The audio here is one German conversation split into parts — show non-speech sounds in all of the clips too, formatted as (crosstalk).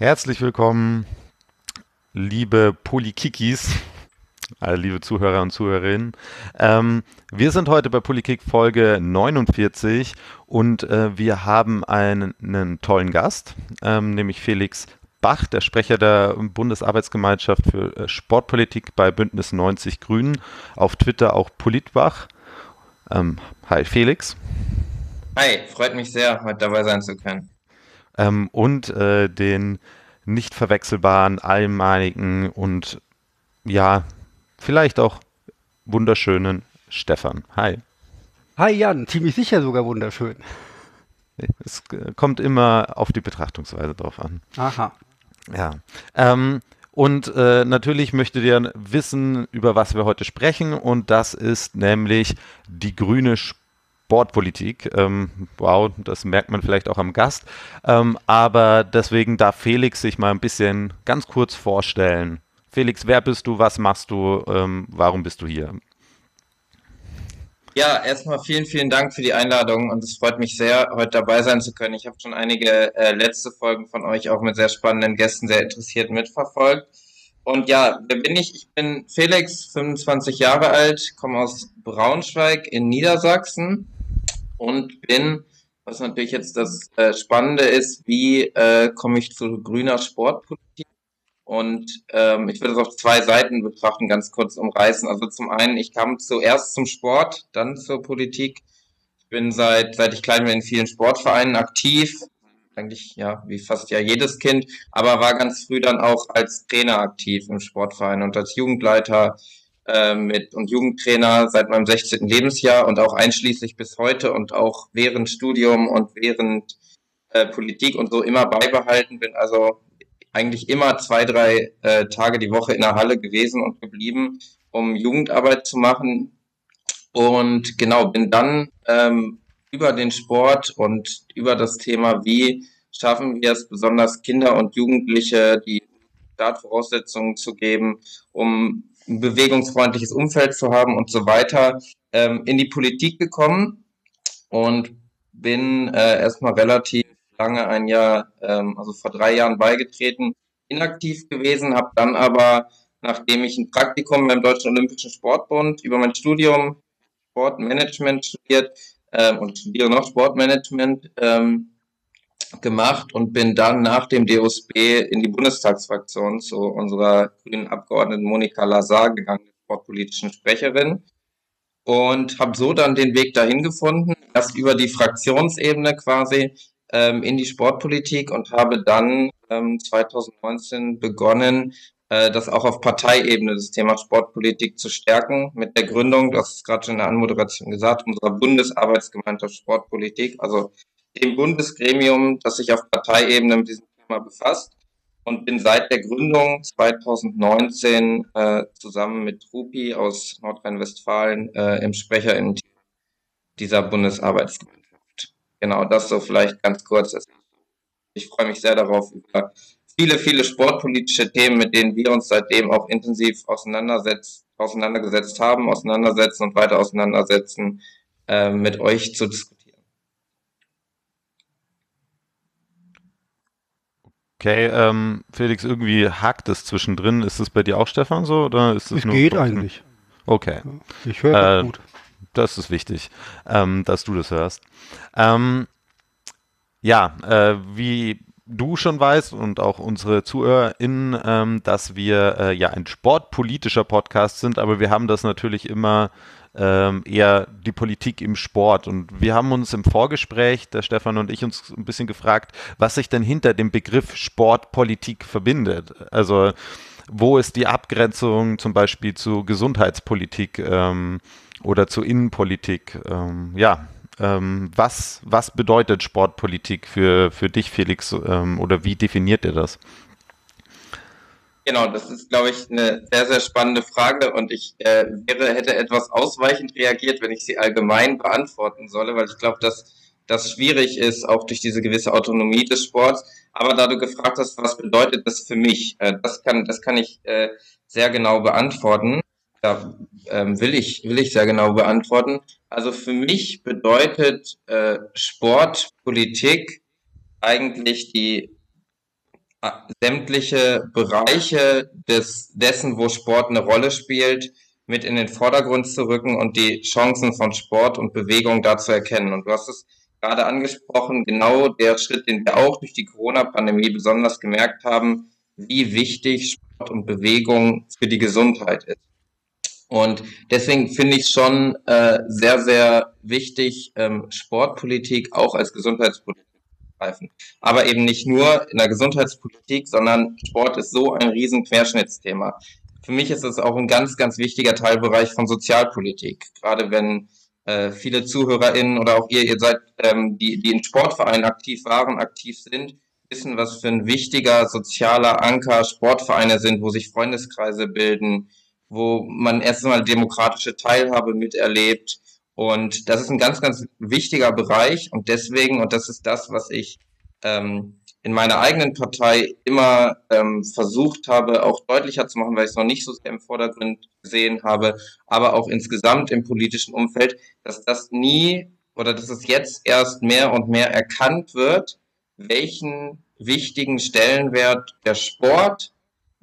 Herzlich willkommen, liebe Polikikis, äh, liebe Zuhörer und Zuhörerinnen. Ähm, wir sind heute bei Polykick Folge 49 und äh, wir haben einen, einen tollen Gast, ähm, nämlich Felix Bach, der Sprecher der Bundesarbeitsgemeinschaft für äh, Sportpolitik bei Bündnis 90 Grünen, auf Twitter auch Politbach. Ähm, hi Felix. Hi, freut mich sehr, heute dabei sein zu können. Ähm, und äh, den nicht verwechselbaren, einmaligen und ja, vielleicht auch wunderschönen Stefan. Hi. Hi Jan, ziemlich sicher sogar wunderschön. (laughs) Es kommt immer auf die Betrachtungsweise drauf an. Aha. Ja. Ähm, und äh, natürlich möchtet ihr wissen, über was wir heute sprechen. Und das ist nämlich die grüne Sportpolitik. Ähm, wow, das merkt man vielleicht auch am Gast. Ähm, aber deswegen darf Felix sich mal ein bisschen ganz kurz vorstellen. Felix, wer bist du? Was machst du? Ähm, warum bist du hier? Ja, erstmal vielen, vielen Dank für die Einladung und es freut mich sehr, heute dabei sein zu können. Ich habe schon einige äh, letzte Folgen von euch auch mit sehr spannenden Gästen sehr interessiert mitverfolgt. Und ja, wer bin ich? Ich bin Felix, 25 Jahre alt, komme aus Braunschweig in Niedersachsen und bin, was natürlich jetzt das äh, Spannende ist, wie äh, komme ich zu grüner Sportpolitik? Und ähm, ich würde es auf zwei Seiten betrachten, ganz kurz umreißen. Also zum einen, ich kam zuerst zum Sport, dann zur Politik. Ich bin seit, seit ich klein bin in vielen Sportvereinen aktiv, eigentlich ja wie fast ja jedes Kind, aber war ganz früh dann auch als Trainer aktiv im Sportverein und als Jugendleiter äh, mit und Jugendtrainer seit meinem 16. Lebensjahr und auch einschließlich bis heute und auch während Studium und während äh, Politik und so immer beibehalten bin. Also eigentlich immer zwei, drei äh, Tage die Woche in der Halle gewesen und geblieben, um Jugendarbeit zu machen. Und genau, bin dann ähm, über den Sport und über das Thema, wie schaffen wir es, besonders Kinder und Jugendliche die Startvoraussetzungen zu geben, um ein bewegungsfreundliches Umfeld zu haben und so weiter, ähm, in die Politik gekommen und bin äh, erstmal relativ lange ein Jahr, ähm, also vor drei Jahren beigetreten, inaktiv gewesen, habe dann aber, nachdem ich ein Praktikum beim Deutschen Olympischen Sportbund über mein Studium Sportmanagement studiert ähm, und studiere noch Sportmanagement ähm, gemacht und bin dann nach dem DOSB in die Bundestagsfraktion zu unserer grünen Abgeordneten Monika Lazar gegangen, sportpolitischen Sprecherin und habe so dann den Weg dahin gefunden, erst über die Fraktionsebene quasi ähm, in die Sportpolitik und habe dann ähm, 2019 begonnen, äh, das auch auf Parteiebene, das Thema Sportpolitik zu stärken, mit der Gründung, das ist gerade schon in der Anmoderation gesagt, unserer Bundesarbeitsgemeinschaft Sportpolitik, also dem Bundesgremium, das sich auf Parteiebene mit diesem Thema befasst und bin seit der Gründung 2019 äh, zusammen mit Rupi aus Nordrhein-Westfalen äh, im Sprecher in dieser Bundesarbeitsgemeinschaft genau das so vielleicht ganz kurz. Ich freue mich sehr darauf, über viele, viele sportpolitische Themen, mit denen wir uns seitdem auch intensiv auseinandersetzt, auseinandergesetzt haben, auseinandersetzen und weiter auseinandersetzen, äh, mit euch zu diskutieren. Okay, ähm, Felix, irgendwie hakt es zwischendrin. Ist es bei dir auch, Stefan, so? Oder ist es nur geht eigentlich. Okay. Ich höre äh, gut. Das ist wichtig, ähm, dass du das hörst. Ähm, ja, äh, wie du schon weißt und auch unsere ZuhörerInnen, ähm, dass wir äh, ja ein sportpolitischer Podcast sind, aber wir haben das natürlich immer ähm, eher die Politik im Sport. Und wir haben uns im Vorgespräch, der Stefan und ich, uns ein bisschen gefragt, was sich denn hinter dem Begriff Sportpolitik verbindet. Also wo ist die Abgrenzung zum Beispiel zu Gesundheitspolitik? Ähm, oder zur Innenpolitik. Ähm, ja, ähm, was, was bedeutet Sportpolitik für, für dich, Felix, ähm, oder wie definiert ihr das? Genau, das ist, glaube ich, eine sehr, sehr spannende Frage und ich äh, wäre, hätte etwas ausweichend reagiert, wenn ich sie allgemein beantworten solle, weil ich glaube, dass das schwierig ist, auch durch diese gewisse Autonomie des Sports. Aber da du gefragt hast, was bedeutet das für mich, äh, das kann, das kann ich äh, sehr genau beantworten. Ja, ähm, will ich, will ich sehr genau beantworten. Also für mich bedeutet äh, Sportpolitik eigentlich die sämtliche Bereiche des, dessen, wo Sport eine Rolle spielt, mit in den Vordergrund zu rücken und die Chancen von Sport und Bewegung da zu erkennen. Und du hast es gerade angesprochen, genau der Schritt, den wir auch durch die Corona-Pandemie besonders gemerkt haben, wie wichtig Sport und Bewegung für die Gesundheit ist. Und deswegen finde ich es schon äh, sehr, sehr wichtig, ähm, Sportpolitik auch als Gesundheitspolitik zu greifen. Aber eben nicht nur in der Gesundheitspolitik, sondern Sport ist so ein riesen Querschnittsthema. Für mich ist es auch ein ganz, ganz wichtiger Teilbereich von Sozialpolitik. Gerade wenn äh, viele ZuhörerInnen oder auch ihr, ihr seid, ähm, die, die in Sportvereinen aktiv waren, aktiv sind, wissen, was für ein wichtiger sozialer Anker Sportvereine sind, wo sich Freundeskreise bilden, wo man erstmal demokratische Teilhabe miterlebt. Und das ist ein ganz, ganz wichtiger Bereich. Und deswegen, und das ist das, was ich ähm, in meiner eigenen Partei immer ähm, versucht habe, auch deutlicher zu machen, weil ich es noch nicht so sehr im Vordergrund gesehen habe, aber auch insgesamt im politischen Umfeld, dass das nie oder dass es jetzt erst mehr und mehr erkannt wird, welchen wichtigen Stellenwert der Sport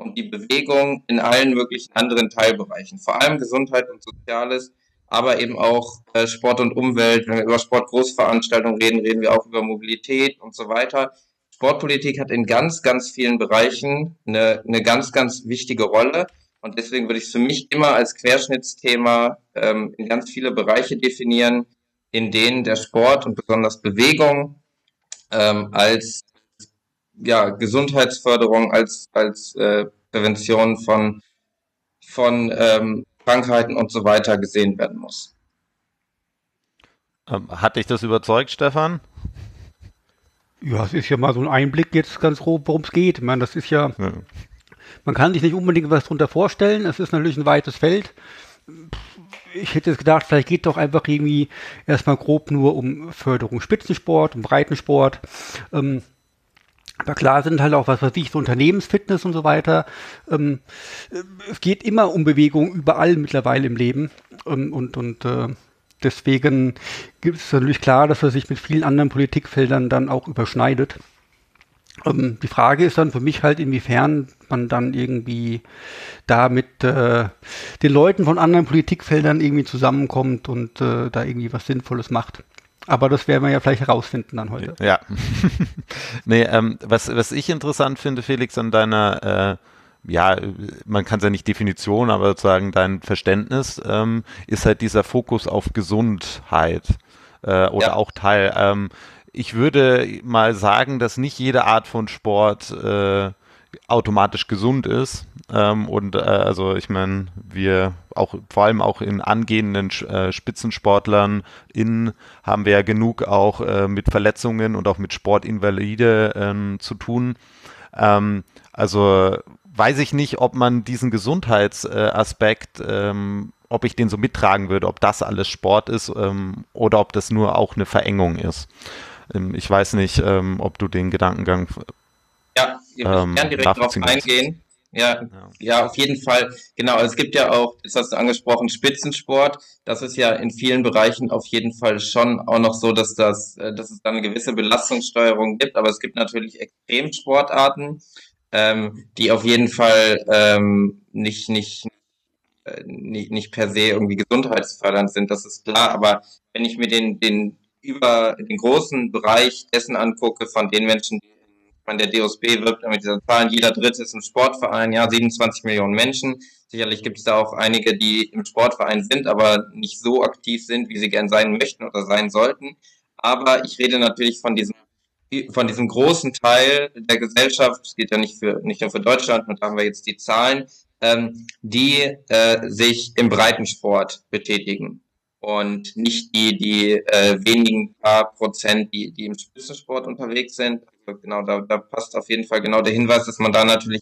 und die Bewegung in allen möglichen anderen Teilbereichen, vor allem Gesundheit und Soziales, aber eben auch äh, Sport und Umwelt. Wenn wir über Sportgroßveranstaltungen reden, reden wir auch über Mobilität und so weiter. Sportpolitik hat in ganz, ganz vielen Bereichen eine, eine ganz, ganz wichtige Rolle. Und deswegen würde ich es für mich immer als Querschnittsthema ähm, in ganz viele Bereiche definieren, in denen der Sport und besonders Bewegung ähm, als ja, Gesundheitsförderung, als, als äh, Prävention von, von ähm, Krankheiten und so weiter gesehen werden muss. Ähm, hat dich das überzeugt, Stefan? Ja, es ist ja mal so ein Einblick jetzt ganz grob, worum es geht. Ich meine, das ist ja, ja, man kann sich nicht unbedingt was darunter vorstellen. Es ist natürlich ein weites Feld. Ich hätte jetzt gedacht, vielleicht geht doch einfach irgendwie erstmal grob nur um Förderung Spitzensport, um Breitensport. Ähm, aber klar sind halt auch, was weiß ich, so Unternehmensfitness und so weiter. Ähm, es geht immer um Bewegung überall mittlerweile im Leben. Ähm, und und äh, deswegen gibt es natürlich klar, dass er sich mit vielen anderen Politikfeldern dann auch überschneidet. Ähm, die Frage ist dann für mich halt, inwiefern man dann irgendwie da mit äh, den Leuten von anderen Politikfeldern irgendwie zusammenkommt und äh, da irgendwie was Sinnvolles macht. Aber das werden wir ja vielleicht herausfinden dann heute. Ja. (laughs) nee, ähm, was, was ich interessant finde, Felix, an deiner äh, ja, man kann es ja nicht Definition, aber sozusagen dein Verständnis ähm, ist halt dieser Fokus auf Gesundheit äh, oder ja. auch Teil. Ähm, ich würde mal sagen, dass nicht jede Art von Sport äh, automatisch gesund ist. Ähm, und äh, also ich meine, wir auch vor allem auch in angehenden äh, Spitzensportlern in haben wir ja genug auch äh, mit Verletzungen und auch mit Sportinvalide ähm, zu tun. Ähm, also weiß ich nicht, ob man diesen Gesundheitsaspekt, ähm, ob ich den so mittragen würde, ob das alles Sport ist ähm, oder ob das nur auch eine Verengung ist. Ähm, ich weiß nicht, ähm, ob du den Gedankengang. Ja, ich ähm, gerne direkt darauf eingehen. Ja, ja, ja, auf jeden Fall. Genau, es gibt ja auch, das hast du angesprochen, Spitzensport. Das ist ja in vielen Bereichen auf jeden Fall schon auch noch so, dass das, äh, dass es dann eine gewisse Belastungssteuerung gibt. Aber es gibt natürlich Extremsportarten, ähm, die auf jeden Fall ähm, nicht, nicht, äh, nicht, nicht per se irgendwie gesundheitsfördernd sind, das ist klar. Aber wenn ich mir den, den über den großen Bereich dessen angucke, von den Menschen, die man der DOSB wirbt mit dieser Zahlen, jeder Dritte ist ein Sportverein, ja, 27 Millionen Menschen. Sicherlich gibt es da auch einige, die im Sportverein sind, aber nicht so aktiv sind, wie sie gern sein möchten oder sein sollten. Aber ich rede natürlich von diesem von diesem großen Teil der Gesellschaft, es geht ja nicht für nicht nur für Deutschland, und da haben wir jetzt die Zahlen, ähm, die äh, sich im Breitensport betätigen und nicht die die äh, wenigen paar Prozent, die die im Spitzensport unterwegs sind. Genau, da, da passt auf jeden Fall genau der Hinweis, dass man da natürlich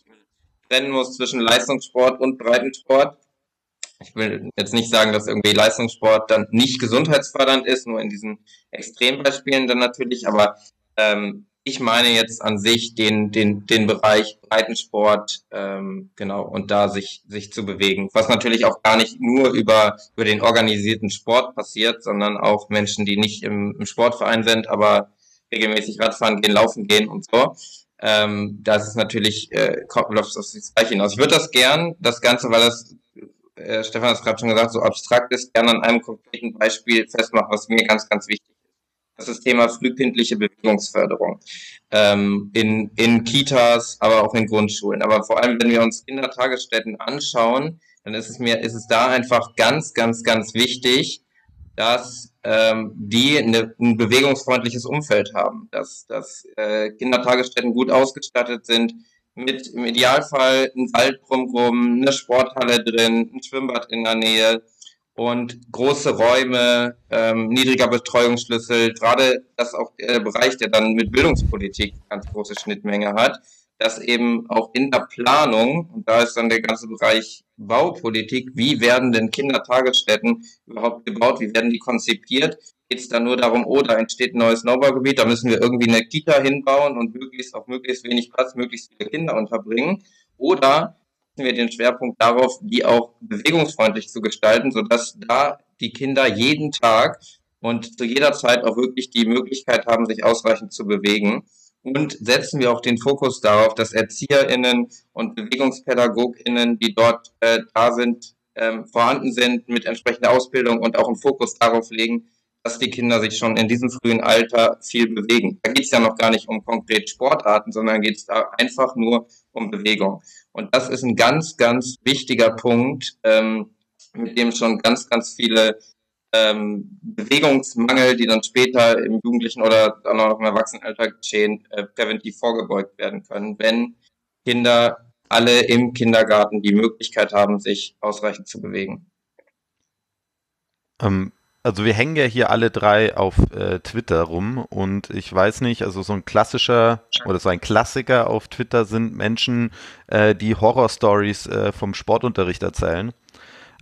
trennen muss zwischen Leistungssport und Breitensport. Ich will jetzt nicht sagen, dass irgendwie Leistungssport dann nicht gesundheitsfördernd ist, nur in diesen Extrembeispielen dann natürlich, aber ähm, ich meine jetzt an sich den, den, den Bereich Breitensport, ähm, genau, und da sich, sich zu bewegen. Was natürlich auch gar nicht nur über, über den organisierten Sport passiert, sondern auch Menschen, die nicht im, im Sportverein sind, aber regelmäßig Radfahren gehen, laufen gehen und so. ähm, das ist natürlich, äh, läuft auf das Gleiche hinaus. Ich würde das gern, das Ganze, weil das, äh, Stefan hat es gerade schon gesagt, so abstrakt ist, gerne an einem konkreten Beispiel festmachen, was mir ganz, ganz wichtig ist. Das ist das Thema frühkindliche Bewegungsförderung ähm, in, in Kitas, aber auch in Grundschulen. Aber vor allem, wenn wir uns Kindertagesstätten anschauen, dann ist es mir, ist es da einfach ganz, ganz, ganz wichtig, dass ähm, die eine, ein bewegungsfreundliches Umfeld haben, dass, dass äh, Kindertagesstätten gut ausgestattet sind, mit im Idealfall ein Wald drumherum, eine Sporthalle drin, ein Schwimmbad in der Nähe und große Räume, ähm, niedriger Betreuungsschlüssel, gerade das auch der Bereich, der dann mit Bildungspolitik ganz große Schnittmenge hat, dass eben auch in der Planung, und da ist dann der ganze Bereich Baupolitik, wie werden denn Kindertagesstätten überhaupt gebaut, wie werden die konzipiert, geht es dann nur darum, oh, da entsteht ein neues Neubaugebiet, da müssen wir irgendwie eine Kita hinbauen und möglichst auf möglichst wenig Platz möglichst viele Kinder unterbringen. Oder setzen wir den Schwerpunkt darauf, die auch bewegungsfreundlich zu gestalten, sodass da die Kinder jeden Tag und zu jeder Zeit auch wirklich die Möglichkeit haben, sich ausreichend zu bewegen und setzen wir auch den Fokus darauf, dass ErzieherInnen und BewegungspädagogInnen, die dort äh, da sind, ähm, vorhanden sind, mit entsprechender Ausbildung und auch einen Fokus darauf legen, dass die Kinder sich schon in diesem frühen Alter viel bewegen. Da geht es ja noch gar nicht um konkret Sportarten, sondern geht es da einfach nur um Bewegung. Und das ist ein ganz, ganz wichtiger Punkt, ähm, mit dem schon ganz, ganz viele ähm, Bewegungsmangel, die dann später im Jugendlichen oder dann auch im Erwachsenenalter geschehen, äh, präventiv vorgebeugt werden können, wenn Kinder alle im Kindergarten die Möglichkeit haben, sich ausreichend zu bewegen. Ähm, also wir hängen ja hier alle drei auf äh, Twitter rum und ich weiß nicht, also so ein klassischer oder so ein Klassiker auf Twitter sind Menschen, äh, die Horrorstories äh, vom Sportunterricht erzählen.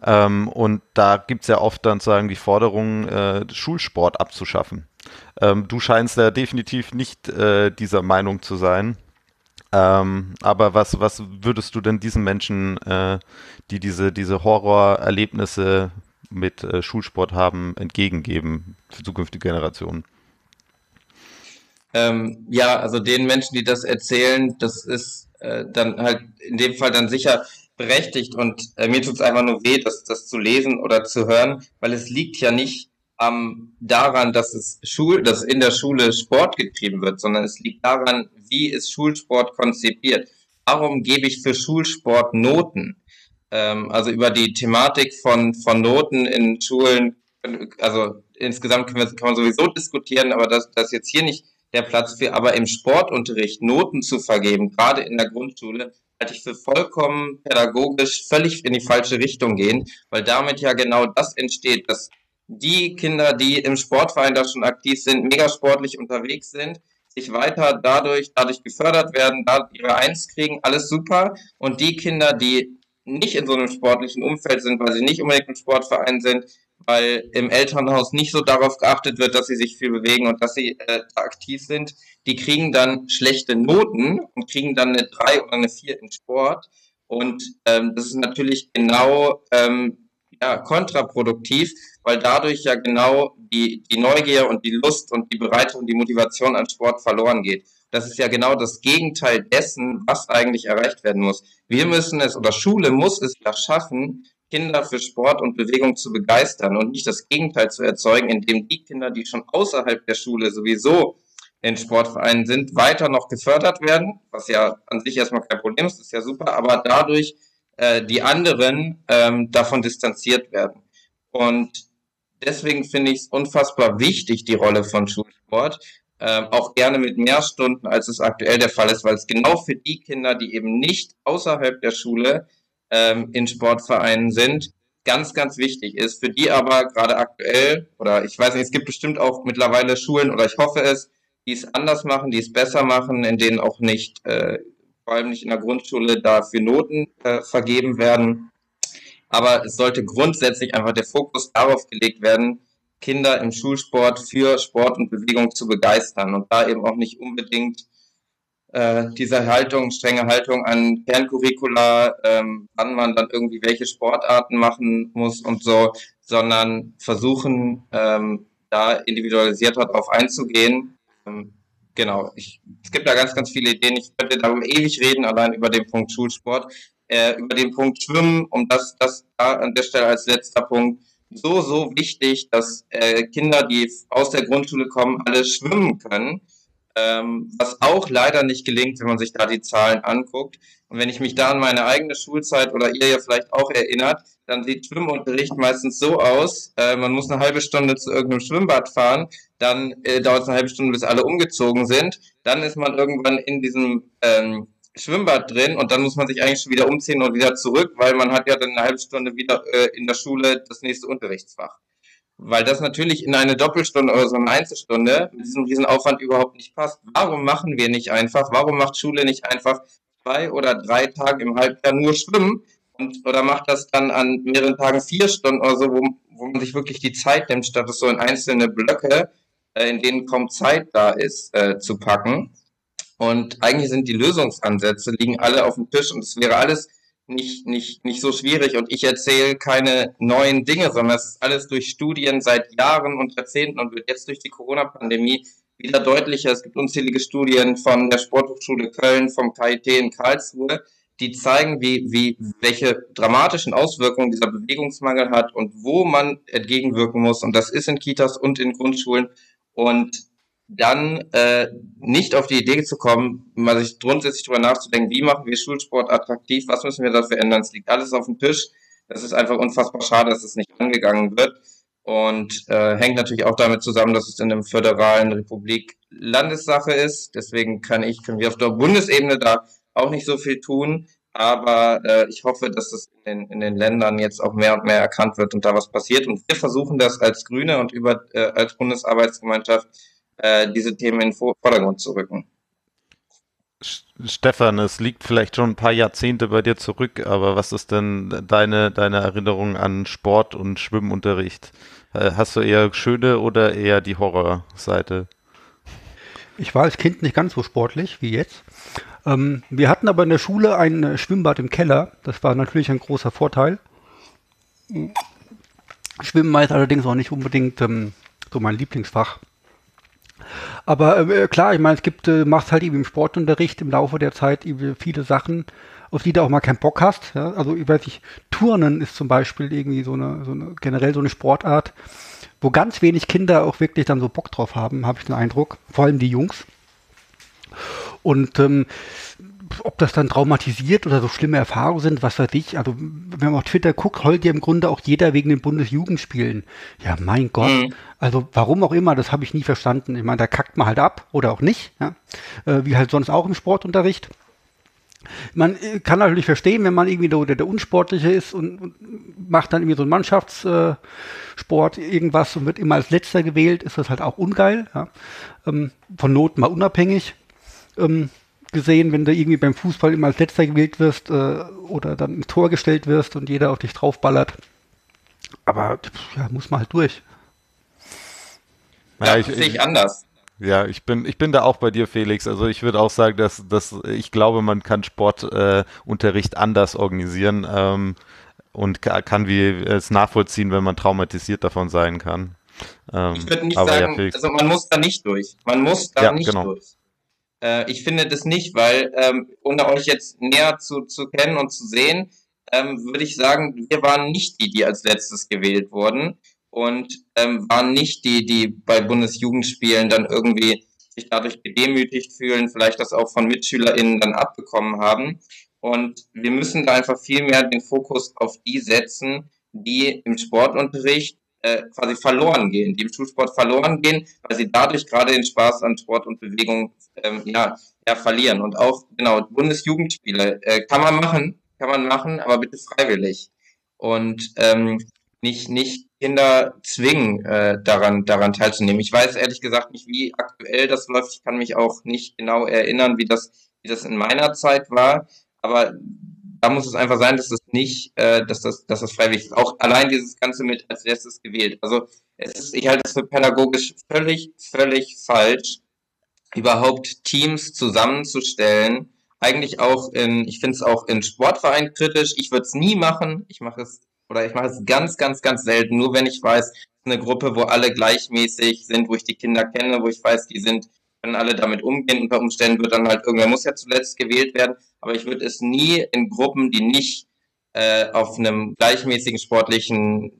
Ähm, und da gibt es ja oft dann sagen die Forderung, äh, Schulsport abzuschaffen. Ähm, du scheinst ja definitiv nicht äh, dieser Meinung zu sein. Ähm, aber was, was würdest du denn diesen Menschen, äh, die diese, diese Horrorerlebnisse mit äh, Schulsport haben, entgegengeben für zukünftige Generationen? Ähm, ja, also den Menschen, die das erzählen, das ist äh, dann halt in dem Fall dann sicher berechtigt und äh, mir tut es einfach nur weh, das, das zu lesen oder zu hören, weil es liegt ja nicht ähm, daran, dass es Schul, dass in der Schule Sport getrieben wird, sondern es liegt daran, wie ist Schulsport konzipiert. Warum gebe ich für Schulsport Noten? Ähm, also über die Thematik von, von Noten in Schulen, also insgesamt können wir, kann man sowieso diskutieren, aber das, das jetzt hier nicht der Platz für, aber im Sportunterricht Noten zu vergeben, gerade in der Grundschule, halte ich für vollkommen pädagogisch völlig in die falsche Richtung gehen, weil damit ja genau das entsteht, dass die Kinder, die im Sportverein da schon aktiv sind, mega sportlich unterwegs sind, sich weiter dadurch, dadurch gefördert werden, da ihre Eins kriegen, alles super. Und die Kinder, die nicht in so einem sportlichen Umfeld sind, weil sie nicht unbedingt im Sportverein sind, weil im Elternhaus nicht so darauf geachtet wird, dass sie sich viel bewegen und dass sie äh, aktiv sind, die kriegen dann schlechte Noten und kriegen dann eine 3 oder eine 4 in Sport. Und ähm, das ist natürlich genau ähm, ja, kontraproduktiv, weil dadurch ja genau die, die Neugier und die Lust und die Bereitschaft und die Motivation an Sport verloren geht. Das ist ja genau das Gegenteil dessen, was eigentlich erreicht werden muss. Wir müssen es oder Schule muss es ja schaffen, Kinder für Sport und Bewegung zu begeistern und nicht das Gegenteil zu erzeugen, indem die Kinder, die schon außerhalb der Schule sowieso in Sportvereinen sind, weiter noch gefördert werden, was ja an sich erstmal kein Problem ist, ist ja super, aber dadurch äh, die anderen ähm, davon distanziert werden. Und deswegen finde ich es unfassbar wichtig, die Rolle von Schulsport, äh, auch gerne mit mehr Stunden, als es aktuell der Fall ist, weil es genau für die Kinder, die eben nicht außerhalb der Schule ähm, in Sportvereinen sind, ganz, ganz wichtig ist. Für die aber gerade aktuell, oder ich weiß nicht, es gibt bestimmt auch mittlerweile Schulen, oder ich hoffe es, die es anders machen, die es besser machen, in denen auch nicht, äh, vor allem nicht in der Grundschule, dafür Noten äh, vergeben werden. Aber es sollte grundsätzlich einfach der Fokus darauf gelegt werden, Kinder im Schulsport für Sport und Bewegung zu begeistern und da eben auch nicht unbedingt äh, diese Haltung, strenge Haltung an Kerncurricula, ähm, wann man dann irgendwie welche Sportarten machen muss und so, sondern versuchen, ähm, da individualisierter darauf einzugehen. Ähm, genau. Ich, es gibt da ganz, ganz viele Ideen. Ich könnte darum ewig reden, allein über den Punkt Schulsport. Äh, über den Punkt Schwimmen, um das, das da an der Stelle als letzter Punkt. So, so wichtig, dass äh, Kinder, die aus der Grundschule kommen, alle schwimmen können. Ähm, was auch leider nicht gelingt, wenn man sich da die Zahlen anguckt. Und wenn ich mich da an meine eigene Schulzeit oder ihr ja vielleicht auch erinnert, dann sieht Schwimmunterricht meistens so aus, äh, man muss eine halbe Stunde zu irgendeinem Schwimmbad fahren, dann äh, dauert es eine halbe Stunde, bis alle umgezogen sind, dann ist man irgendwann in diesem ähm, Schwimmbad drin und dann muss man sich eigentlich schon wieder umziehen und wieder zurück, weil man hat ja dann eine halbe Stunde wieder äh, in der Schule das nächste Unterrichtsfach. Weil das natürlich in eine Doppelstunde oder so eine Einzelstunde mit diesem Riesenaufwand überhaupt nicht passt. Warum machen wir nicht einfach, warum macht Schule nicht einfach zwei oder drei Tage im Halbjahr nur schwimmen und, oder macht das dann an mehreren Tagen vier Stunden oder so, wo, wo man sich wirklich die Zeit nimmt, statt es so in einzelne Blöcke, äh, in denen kaum Zeit da ist, äh, zu packen. Und eigentlich sind die Lösungsansätze, liegen alle auf dem Tisch und es wäre alles nicht, nicht, nicht so schwierig und ich erzähle keine neuen Dinge, sondern es ist alles durch Studien seit Jahren und Jahrzehnten und wird jetzt durch die Corona-Pandemie wieder deutlicher. Es gibt unzählige Studien von der Sporthochschule Köln, vom KIT in Karlsruhe, die zeigen, wie, wie, welche dramatischen Auswirkungen dieser Bewegungsmangel hat und wo man entgegenwirken muss. Und das ist in Kitas und in Grundschulen. Und dann äh, nicht auf die Idee zu kommen, mal sich grundsätzlich darüber nachzudenken, wie machen wir Schulsport attraktiv, was müssen wir dafür ändern. Es liegt alles auf dem Tisch. Das ist einfach unfassbar schade, dass es nicht angegangen wird. Und äh, hängt natürlich auch damit zusammen, dass es in einem föderalen Republik Landessache ist. Deswegen kann ich, können wir auf der Bundesebene da auch nicht so viel tun. Aber äh, ich hoffe, dass das in den, in den Ländern jetzt auch mehr und mehr erkannt wird und da was passiert. Und wir versuchen das als Grüne und über äh, als Bundesarbeitsgemeinschaft äh, diese Themen in den Vordergrund zu rücken. Stefan, es liegt vielleicht schon ein paar Jahrzehnte bei dir zurück, aber was ist denn deine, deine Erinnerung an Sport und Schwimmunterricht? Äh, hast du eher schöne oder eher die Horrorseite? Ich war als Kind nicht ganz so sportlich wie jetzt. Ähm, wir hatten aber in der Schule ein Schwimmbad im Keller. Das war natürlich ein großer Vorteil. Schwimmen war jetzt allerdings auch nicht unbedingt ähm, so mein Lieblingsfach. Aber äh, klar, ich meine, es gibt, äh, machst halt eben im Sportunterricht im Laufe der Zeit viele Sachen, auf die du auch mal keinen Bock hast. Ja? Also ich weiß nicht, Turnen ist zum Beispiel irgendwie so eine, so eine, generell so eine Sportart, wo ganz wenig Kinder auch wirklich dann so Bock drauf haben, habe ich den Eindruck. Vor allem die Jungs. Und ähm, ob das dann traumatisiert oder so schlimme Erfahrungen sind, was weiß ich. Also, wenn man auf Twitter guckt, heult ja im Grunde auch jeder wegen den Bundesjugendspielen. Ja, mein Gott. Mhm. Also, warum auch immer, das habe ich nie verstanden. Ich meine, da kackt man halt ab oder auch nicht. Ja? Äh, wie halt sonst auch im Sportunterricht. Man äh, kann natürlich verstehen, wenn man irgendwie der, der Unsportliche ist und, und, macht dann irgendwie so einen Mannschaftssport äh, irgendwas und wird immer als Letzter gewählt, ist das halt auch ungeil. Ja? Ähm, von Not mal unabhängig. Ähm, gesehen, wenn du irgendwie beim Fußball immer als letzter gewählt wirst äh, oder dann ins Tor gestellt wirst und jeder auf dich draufballert. Aber ja, muss man halt durch. Ja, ja ich, sehe ich anders. Ja, ich bin, ich bin da auch bei dir, Felix. Also ich würde auch sagen, dass, dass ich glaube, man kann Sportunterricht äh, anders organisieren ähm, und kann wie es nachvollziehen, wenn man traumatisiert davon sein kann. Ähm, ich würde nicht sagen, ja, also man muss da nicht durch. Man muss da ja, nicht genau. durch. Äh, ich finde das nicht, weil ähm, ohne euch jetzt näher zu, zu kennen und zu sehen, ähm, würde ich sagen, wir waren nicht die, die als letztes gewählt wurden und ähm, waren nicht die, die bei Bundesjugendspielen dann irgendwie sich dadurch gedemütigt fühlen, vielleicht das auch von MitschülerInnen dann abbekommen haben. Und wir müssen da einfach viel mehr den Fokus auf die setzen, die im Sportunterricht äh, quasi verloren gehen, die im Schulsport verloren gehen, weil sie dadurch gerade den Spaß an Sport und Bewegung ähm, ja, ja, verlieren. Und auch, genau, Bundesjugendspiele äh, kann man machen, kann man machen, aber bitte freiwillig. Und ähm, nicht, nicht Kinder zwingen, äh, daran, daran teilzunehmen. Ich weiß ehrlich gesagt nicht, wie aktuell das läuft. Ich kann mich auch nicht genau erinnern, wie das, wie das in meiner Zeit war. Aber da muss es einfach sein, dass das nicht, äh, dass das, dass das freiwillig ist. Auch allein dieses Ganze mit als letztes gewählt. Also es ist, ich halte es für pädagogisch völlig, völlig falsch, überhaupt Teams zusammenzustellen. Eigentlich auch in, ich finde es auch in Sportvereinen kritisch. Ich würde es nie machen. Ich mache es oder ich mache es ganz, ganz, ganz selten. Nur wenn ich weiß, eine Gruppe, wo alle gleichmäßig sind, wo ich die Kinder kenne, wo ich weiß, die sind können alle damit umgehen. Unter Umständen wird dann halt irgendwer muss ja zuletzt gewählt werden. Aber ich würde es nie in Gruppen, die nicht äh, auf einem gleichmäßigen sportlichen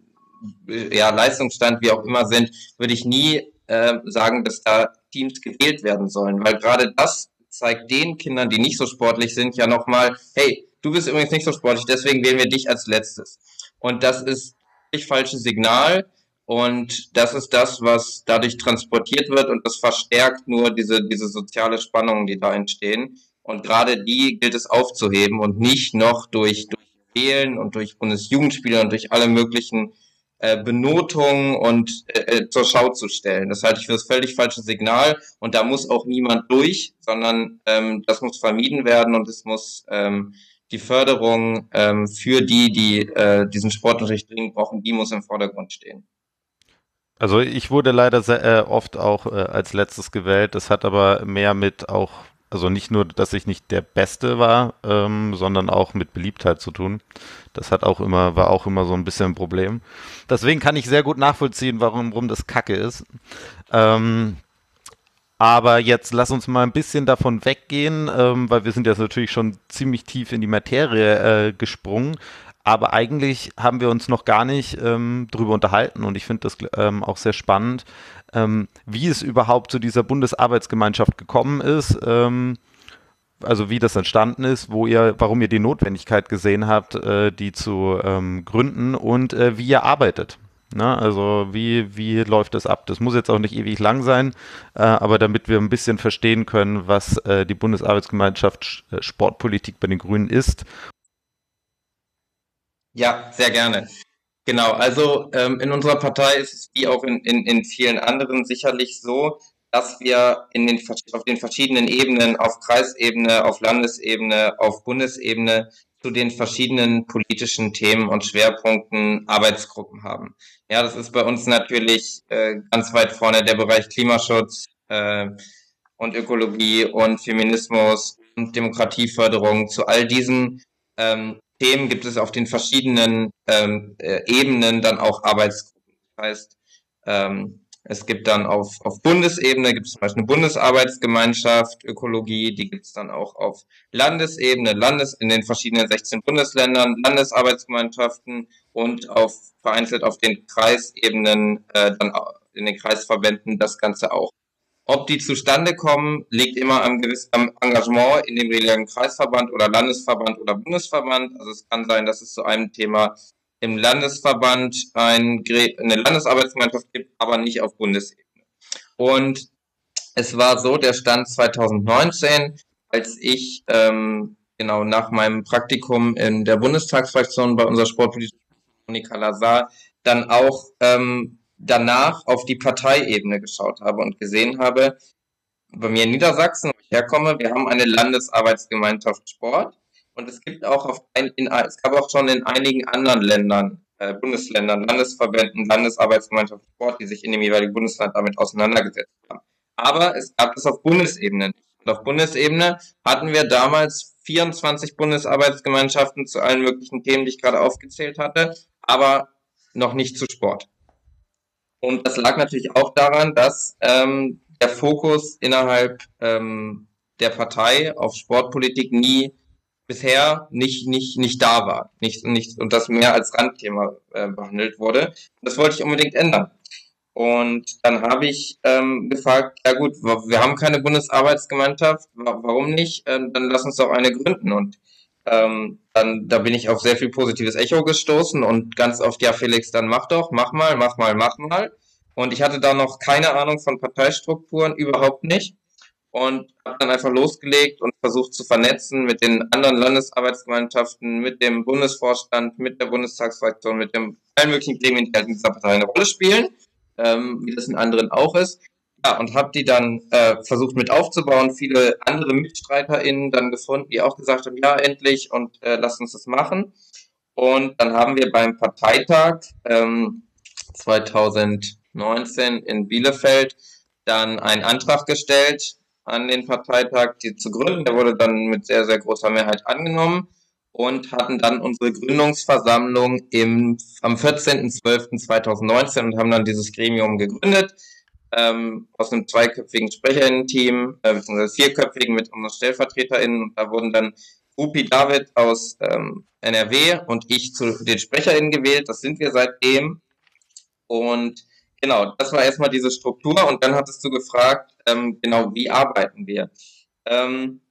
ja, Leistungsstand, wie auch immer sind, würde ich nie äh, sagen, dass da Teams gewählt werden sollen. Weil gerade das zeigt den Kindern, die nicht so sportlich sind, ja nochmal, hey, du bist übrigens nicht so sportlich, deswegen wählen wir dich als letztes. Und das ist ein falsches Signal. Und das ist das, was dadurch transportiert wird und das verstärkt nur diese, diese soziale Spannungen, die da entstehen. Und gerade die gilt es aufzuheben und nicht noch durch, durch Wählen und durch Bundesjugendspiele und durch alle möglichen äh, Benotungen und äh, äh, zur Schau zu stellen. Das halte ich für das völlig falsche Signal und da muss auch niemand durch, sondern ähm, das muss vermieden werden und es muss ähm, die Förderung ähm, für die, die äh, diesen Sportunterricht dringend brauchen, die muss im Vordergrund stehen. Also ich wurde leider sehr, äh, oft auch äh, als letztes gewählt. Das hat aber mehr mit auch, also nicht nur, dass ich nicht der Beste war, ähm, sondern auch mit Beliebtheit zu tun. Das hat auch immer, war auch immer so ein bisschen ein Problem. Deswegen kann ich sehr gut nachvollziehen, warum, warum das Kacke ist. Ähm, aber jetzt lass uns mal ein bisschen davon weggehen, ähm, weil wir sind jetzt natürlich schon ziemlich tief in die Materie äh, gesprungen. Aber eigentlich haben wir uns noch gar nicht ähm, drüber unterhalten und ich finde das ähm, auch sehr spannend, ähm, wie es überhaupt zu dieser Bundesarbeitsgemeinschaft gekommen ist. Ähm, also wie das entstanden ist, wo ihr, warum ihr die Notwendigkeit gesehen habt, äh, die zu ähm, gründen und äh, wie ihr arbeitet. Na, ne? also wie, wie läuft das ab? Das muss jetzt auch nicht ewig lang sein, äh, aber damit wir ein bisschen verstehen können, was äh, die Bundesarbeitsgemeinschaft äh, Sportpolitik bei den Grünen ist ja, sehr gerne. Genau, also ähm, in unserer Partei ist es wie auch in, in, in vielen anderen sicherlich so, dass wir in den, auf den verschiedenen Ebenen, auf Kreisebene, auf Landesebene, auf Bundesebene zu den verschiedenen politischen Themen und Schwerpunkten Arbeitsgruppen haben. Ja, das ist bei uns natürlich äh, ganz weit vorne der Bereich Klimaschutz äh, und Ökologie und Feminismus und Demokratieförderung. Zu all diesen ähm, Themen gibt es auf den verschiedenen ähm, äh, Ebenen dann auch Arbeitsgruppen. Das heißt, ähm, es gibt dann auf, auf Bundesebene, gibt es zum Beispiel eine Bundesarbeitsgemeinschaft Ökologie, die gibt es dann auch auf Landesebene, Landes in den verschiedenen 16 Bundesländern, Landesarbeitsgemeinschaften und auf vereinzelt auf den Kreisebenen, äh, dann in den Kreisverbänden das Ganze auch. Ob die zustande kommen, liegt immer am gewissen am Engagement in dem jeweiligen Kreisverband oder Landesverband oder Bundesverband. Also es kann sein, dass es zu einem Thema im Landesverband ein, eine Landesarbeitsgemeinschaft gibt, aber nicht auf Bundesebene. Und es war so, der Stand 2019, als ich ähm, genau nach meinem Praktikum in der Bundestagsfraktion bei unserer Sportpolitik Monika Lazar dann auch ähm, danach auf die Parteiebene geschaut habe und gesehen habe, bei mir in Niedersachsen, wo ich herkomme, wir haben eine Landesarbeitsgemeinschaft Sport und es gibt auch auf ein, in, es gab auch schon in einigen anderen Ländern, äh, Bundesländern, Landesverbänden, Landesarbeitsgemeinschaft Sport, die sich in dem jeweiligen Bundesland damit auseinandergesetzt haben. Aber es gab es auf Bundesebene nicht. Und auf Bundesebene hatten wir damals 24 Bundesarbeitsgemeinschaften zu allen möglichen Themen, die ich gerade aufgezählt hatte, aber noch nicht zu Sport. Und das lag natürlich auch daran, dass ähm, der Fokus innerhalb ähm, der Partei auf Sportpolitik nie bisher nicht nicht nicht da war, nicht nicht und das mehr als Randthema äh, behandelt wurde. Das wollte ich unbedingt ändern. Und dann habe ich ähm, gefragt, ja gut, wir haben keine Bundesarbeitsgemeinschaft, warum nicht? Ähm, dann lass uns doch eine gründen. Und ähm, dann da bin ich auf sehr viel positives Echo gestoßen und ganz oft, ja Felix, dann mach doch, mach mal, mach mal, mach mal. Und ich hatte da noch keine Ahnung von Parteistrukturen, überhaupt nicht. Und habe dann einfach losgelegt und versucht zu vernetzen mit den anderen Landesarbeitsgemeinschaften, mit dem Bundesvorstand, mit der Bundestagsfraktion, mit dem allen möglichen Gremien, die halt in dieser Partei eine Rolle spielen, ähm, wie das in anderen auch ist. Und habe die dann äh, versucht mit aufzubauen, viele andere MitstreiterInnen dann gefunden, die auch gesagt haben, ja, endlich und äh, lasst uns das machen. Und dann haben wir beim Parteitag ähm, 2019 in Bielefeld dann einen Antrag gestellt an den Parteitag, die zu gründen. Der wurde dann mit sehr, sehr großer Mehrheit angenommen und hatten dann unsere Gründungsversammlung im, am 14.12.2019 und haben dann dieses Gremium gegründet ähm, aus einem zweiköpfigen Sprecherinnen-Team, äh, beziehungsweise vierköpfigen mit unseren StellvertreterInnen. Da wurden dann Rupi David aus ähm, NRW und ich zu den SprecherInnen gewählt. Das sind wir seitdem. Und genau, das war erstmal diese Struktur. Und dann hattest du gefragt, ähm, genau, wie arbeiten wir? Ähm,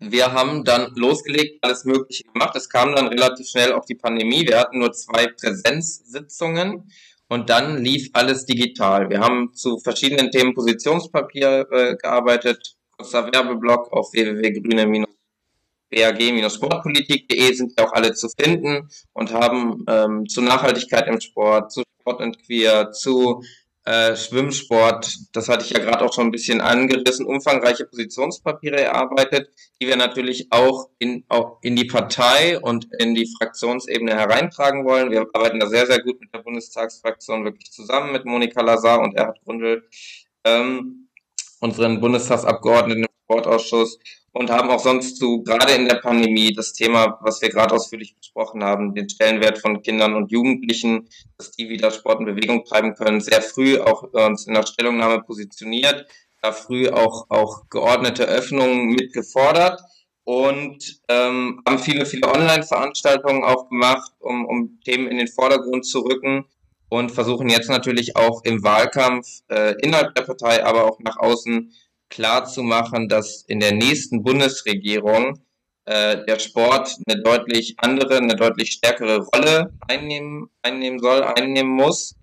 wir haben dann losgelegt, alles Mögliche gemacht. Es kam dann relativ schnell auch die Pandemie. Wir hatten nur zwei Präsenzsitzungen und dann lief alles digital. Wir haben zu verschiedenen Themen Positionspapier äh, gearbeitet. Kurzer Werbeblock auf www.grüne-brg-sportpolitik.de sind ja auch alle zu finden und haben ähm, zu Nachhaltigkeit im Sport, zu Sport und Queer, zu äh, Schwimmsport, das hatte ich ja gerade auch schon ein bisschen angerissen, umfangreiche Positionspapiere erarbeitet, die wir natürlich auch in, auch in die Partei und in die Fraktionsebene hereintragen wollen. Wir arbeiten da sehr, sehr gut mit der Bundestagsfraktion wirklich zusammen, mit Monika Lazar und Erhard Grundl, ähm, unseren Bundestagsabgeordneten im Sportausschuss und haben auch sonst zu, gerade in der Pandemie, das Thema, was wir gerade ausführlich besprochen haben, den Stellenwert von Kindern und Jugendlichen, dass die wieder Sport und Bewegung treiben können, sehr früh auch uns in der Stellungnahme positioniert, da früh auch, auch geordnete Öffnungen mitgefordert und ähm, haben viele, viele Online-Veranstaltungen auch gemacht, um, um Themen in den Vordergrund zu rücken und versuchen jetzt natürlich auch im Wahlkampf äh, innerhalb der Partei, aber auch nach außen klar zu machen, dass in der nächsten Bundesregierung äh, der Sport eine deutlich andere, eine deutlich stärkere Rolle einnehmen, einnehmen soll, einnehmen muss.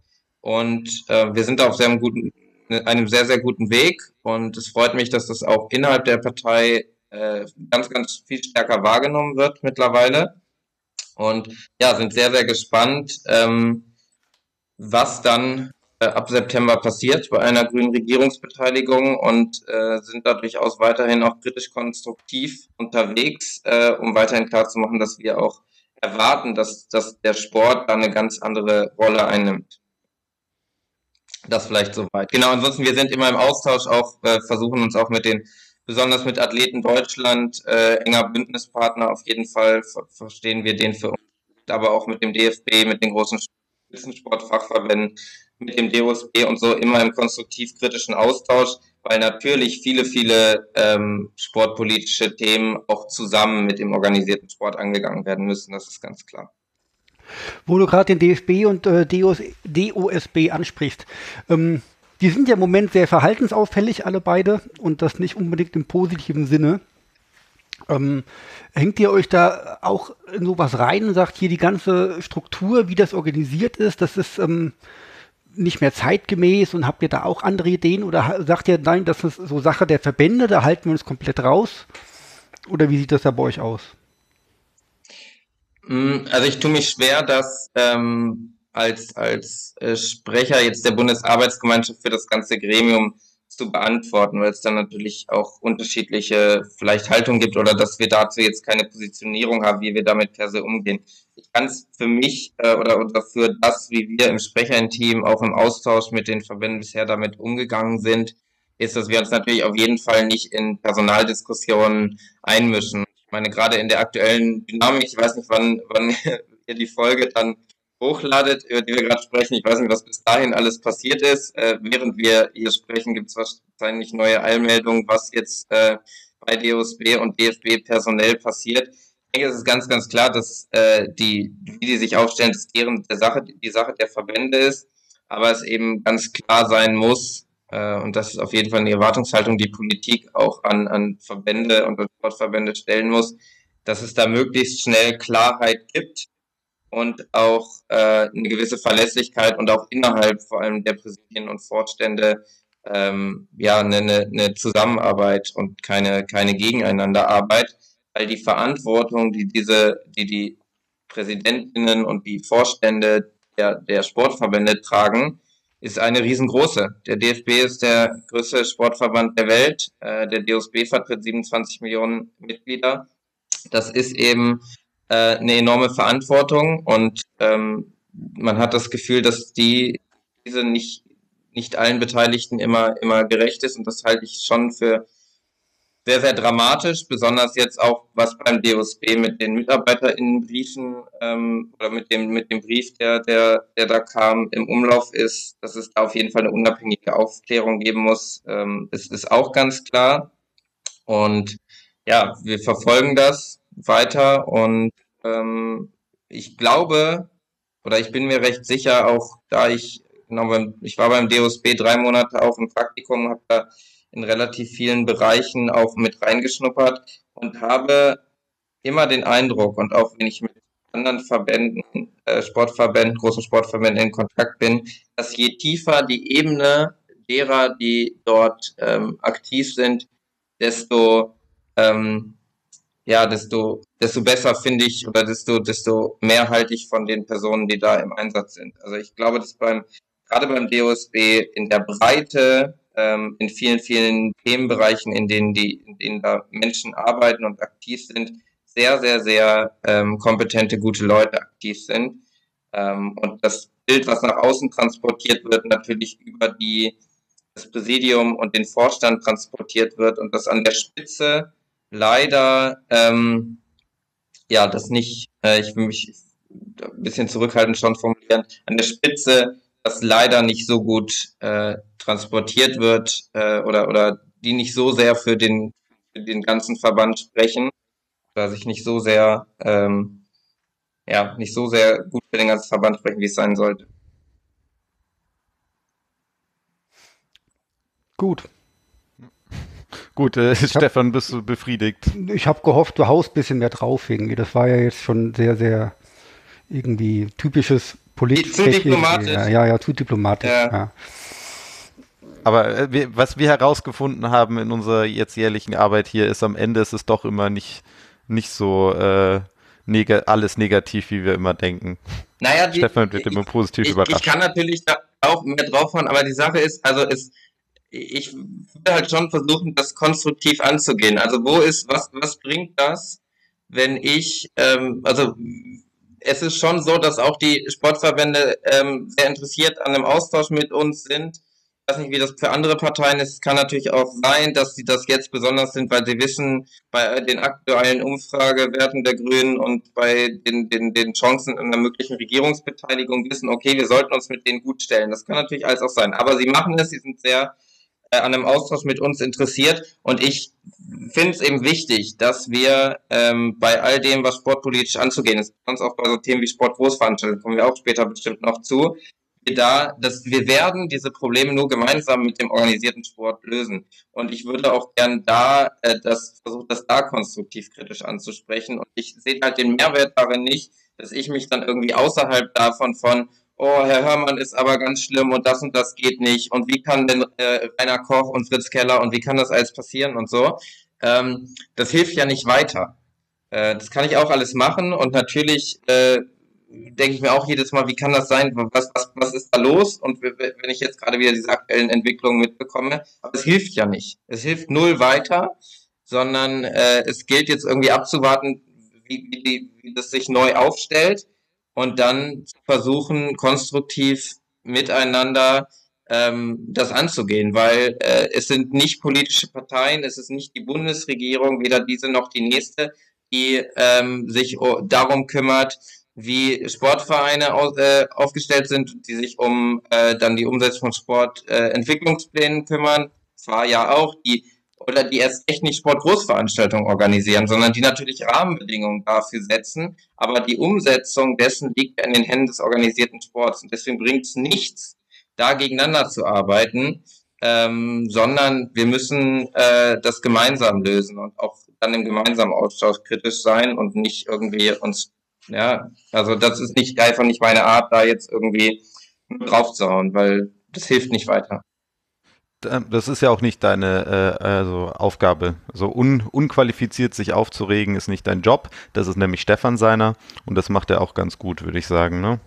Und äh, wir sind auf sehr guten, einem sehr, sehr guten Weg. Und es freut mich, dass das auch innerhalb der Partei äh, ganz, ganz viel stärker wahrgenommen wird mittlerweile. Und ja, sind sehr, sehr gespannt, ähm, was dann äh, ab September passiert bei einer grünen Regierungsbeteiligung und äh, sind da durchaus weiterhin auch kritisch konstruktiv unterwegs, äh, um weiterhin klarzumachen, dass wir auch erwarten, dass, dass der Sport da eine ganz andere Rolle einnimmt. Das vielleicht soweit. Genau, ansonsten, wir sind immer im Austausch, auch äh, versuchen uns auch mit den, besonders mit Athleten Deutschland, äh, enger Bündnispartner auf jeden Fall, ver verstehen wir den für uns, aber auch mit dem DFB, mit den großen Spitzensportfachverbänden, mit dem DOSB und so immer im konstruktiv-kritischen Austausch, weil natürlich viele, viele ähm, sportpolitische Themen auch zusammen mit dem organisierten Sport angegangen werden müssen. Das ist ganz klar. Wo du gerade den DFB und äh, DOS, DOSB ansprichst, ähm, die sind ja im Moment sehr verhaltensauffällig, alle beide, und das nicht unbedingt im positiven Sinne. Ähm, hängt ihr euch da auch in sowas rein und sagt, hier die ganze Struktur, wie das organisiert ist, das ist ähm, nicht mehr zeitgemäß und habt ihr da auch andere Ideen oder sagt ihr, nein, das ist so Sache der Verbände, da halten wir uns komplett raus? Oder wie sieht das da bei euch aus? Mm, also ich tue mich schwer, das ähm, als, als äh, Sprecher jetzt der Bundesarbeitsgemeinschaft für das ganze Gremium zu beantworten, weil es dann natürlich auch unterschiedliche vielleicht Haltungen gibt oder dass wir dazu jetzt keine Positionierung haben, wie wir damit per se umgehen. Ich kann es für mich äh, oder, oder für das, wie wir im Sprecherenteam auch im Austausch mit den Verbänden bisher damit umgegangen sind, ist, dass wir uns natürlich auf jeden Fall nicht in Personaldiskussionen einmischen. Ich meine, gerade in der aktuellen Dynamik, ich weiß nicht, wann, wann (laughs) ihr die Folge dann hochladet, über die wir gerade sprechen. Ich weiß nicht, was bis dahin alles passiert ist. Äh, während wir hier sprechen, gibt es wahrscheinlich neue Eilmeldungen, was jetzt äh, bei DOSB und DFB personell passiert. Ich denke, es ist ganz, ganz klar, dass äh, die, wie die sich aufstellen, dass deren der Sache, die Sache der Verbände ist, aber es eben ganz klar sein muss, äh, und das ist auf jeden Fall eine Erwartungshaltung, die Politik auch an, an Verbände und Sportverbände stellen muss, dass es da möglichst schnell Klarheit gibt und auch äh, eine gewisse Verlässlichkeit und auch innerhalb vor allem der Präsidien und Vorstände ähm, ja eine, eine Zusammenarbeit und keine keine Gegeneinanderarbeit, weil die Verantwortung, die diese, die die Präsidentinnen und die Vorstände der, der Sportverbände tragen, ist eine riesengroße. Der DFB ist der größte Sportverband der Welt. Äh, der DOSB vertritt 27 Millionen Mitglieder. Das ist eben äh, eine enorme Verantwortung und ähm, man hat das Gefühl, dass die diese nicht nicht allen Beteiligten immer immer gerecht ist und das halte ich schon für sehr, sehr dramatisch, besonders jetzt auch, was beim DOSB mit den MitarbeiterInnenbriefen ähm, oder mit dem, mit dem Brief, der, der, der da kam, im Umlauf ist, dass es da auf jeden Fall eine unabhängige Aufklärung geben muss, ähm, ist, ist auch ganz klar. Und ja, wir verfolgen das weiter und ähm, ich glaube, oder ich bin mir recht sicher, auch da ich, genau, ich war beim DOSB drei Monate auch im Praktikum, habe da in relativ vielen Bereichen auch mit reingeschnuppert und habe immer den Eindruck und auch wenn ich mit anderen Verbänden, äh, Sportverbänden, großen Sportverbänden in Kontakt bin, dass je tiefer die Ebene derer, die dort ähm, aktiv sind, desto ähm, ja, desto, desto besser finde ich oder desto, desto mehr halte ich von den Personen, die da im Einsatz sind. Also ich glaube, dass beim, gerade beim DOSB in der Breite ähm, in vielen, vielen Themenbereichen, in denen die, in denen da Menschen arbeiten und aktiv sind, sehr, sehr, sehr ähm, kompetente, gute Leute aktiv sind. Ähm, und das Bild, was nach außen transportiert wird, natürlich über die, das Präsidium und den Vorstand transportiert wird und das an der Spitze leider, ähm, ja, das nicht, äh, ich will mich ein bisschen zurückhaltend schon formulieren, an der Spitze das leider nicht so gut äh, transportiert wird äh, oder, oder die nicht so sehr für den, für den ganzen Verband sprechen, oder sich nicht so sehr, ähm, ja, nicht so sehr gut für den ganzen Verband sprechen, wie es sein sollte. Gut. Gut, äh, Stefan, bist du befriedigt? Ich habe gehofft, du haust ein bisschen mehr drauf irgendwie. Das war ja jetzt schon sehr, sehr irgendwie typisches politisch. Zu diplomatisch. Ja, ja, ja, zu diplomatisch. Ja. ja. Aber äh, wir, was wir herausgefunden haben in unserer jetzt jährlichen Arbeit hier, ist am Ende ist es doch immer nicht, nicht so äh, neg alles negativ, wie wir immer denken. Naja, die, Stefan wird immer positiv ich, überrascht. Ich kann natürlich da auch mehr draufhauen, aber die Sache ist, also es, ich würde halt schon versuchen, das konstruktiv anzugehen. Also wo ist, was, was bringt das, wenn ich, ähm, also es ist schon so, dass auch die Sportverbände ähm, sehr interessiert an dem Austausch mit uns sind. Ich weiß nicht, wie das für andere Parteien ist. Es kann natürlich auch sein, dass sie das jetzt besonders sind, weil sie wissen, bei den aktuellen Umfragewerten der Grünen und bei den, den, den Chancen einer möglichen Regierungsbeteiligung wissen, okay, wir sollten uns mit denen gut stellen. Das kann natürlich alles auch sein. Aber sie machen es, sie sind sehr an einem Austausch mit uns interessiert. Und ich finde es eben wichtig, dass wir ähm, bei all dem, was sportpolitisch anzugehen ist, sonst auch bei so Themen wie Sportgroßveranstaltungen, kommen wir auch später bestimmt noch zu, wir da, dass wir werden diese Probleme nur gemeinsam mit dem organisierten Sport lösen. Und ich würde auch gern da äh, das versuchen, das da konstruktiv kritisch anzusprechen. Und ich sehe halt den Mehrwert darin nicht, dass ich mich dann irgendwie außerhalb davon von oh, Herr Hörmann ist aber ganz schlimm und das und das geht nicht und wie kann denn äh, Rainer Koch und Fritz Keller und wie kann das alles passieren und so. Ähm, das hilft ja nicht weiter. Äh, das kann ich auch alles machen und natürlich äh, denke ich mir auch jedes Mal, wie kann das sein? Was, was, was ist da los? Und wenn ich jetzt gerade wieder diese aktuellen Entwicklungen mitbekomme, aber es hilft ja nicht. Es hilft null weiter, sondern äh, es gilt jetzt irgendwie abzuwarten, wie, wie, wie das sich neu aufstellt und dann versuchen, konstruktiv miteinander ähm, das anzugehen, weil äh, es sind nicht politische Parteien, es ist nicht die Bundesregierung, weder diese noch die nächste, die ähm, sich darum kümmert, wie Sportvereine aus, äh, aufgestellt sind, die sich um äh, dann die Umsetzung von Sportentwicklungsplänen äh, kümmern. Zwar ja auch die oder die erst echt nicht Sportgroßveranstaltungen organisieren, sondern die natürlich Rahmenbedingungen dafür setzen. Aber die Umsetzung dessen liegt in den Händen des organisierten Sports. Und deswegen bringt es nichts, da gegeneinander zu arbeiten, ähm, sondern wir müssen äh, das gemeinsam lösen und auch dann im gemeinsamen Austausch kritisch sein und nicht irgendwie uns, ja, also das ist nicht einfach nicht meine Art, da jetzt irgendwie draufzuhauen, weil das hilft nicht weiter. Ähm, das ist ja auch nicht deine äh, also Aufgabe. So un, unqualifiziert sich aufzuregen ist nicht dein Job. Das ist nämlich Stefan seiner und das macht er auch ganz gut, würde ich sagen. Ne?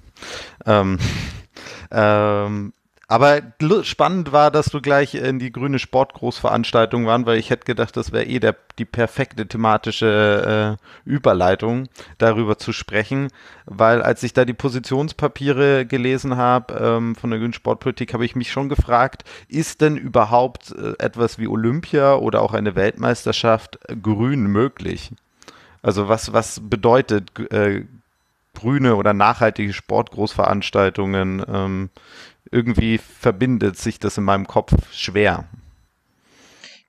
Ähm, (laughs) ähm, Aber spannend war, dass du gleich in die grüne Sportgroßveranstaltung waren, weil ich hätte gedacht, das wäre eh der, die perfekte thematische äh, Überleitung, darüber zu sprechen. Weil als ich da die Positionspapiere gelesen habe ähm, von der grünen Sportpolitik, habe ich mich schon gefragt, ist denn überhaupt äh, etwas wie Olympia oder auch eine Weltmeisterschaft grün möglich? Also was, was bedeutet äh, grüne oder nachhaltige Sportgroßveranstaltungen? Ähm, irgendwie verbindet sich das in meinem Kopf schwer.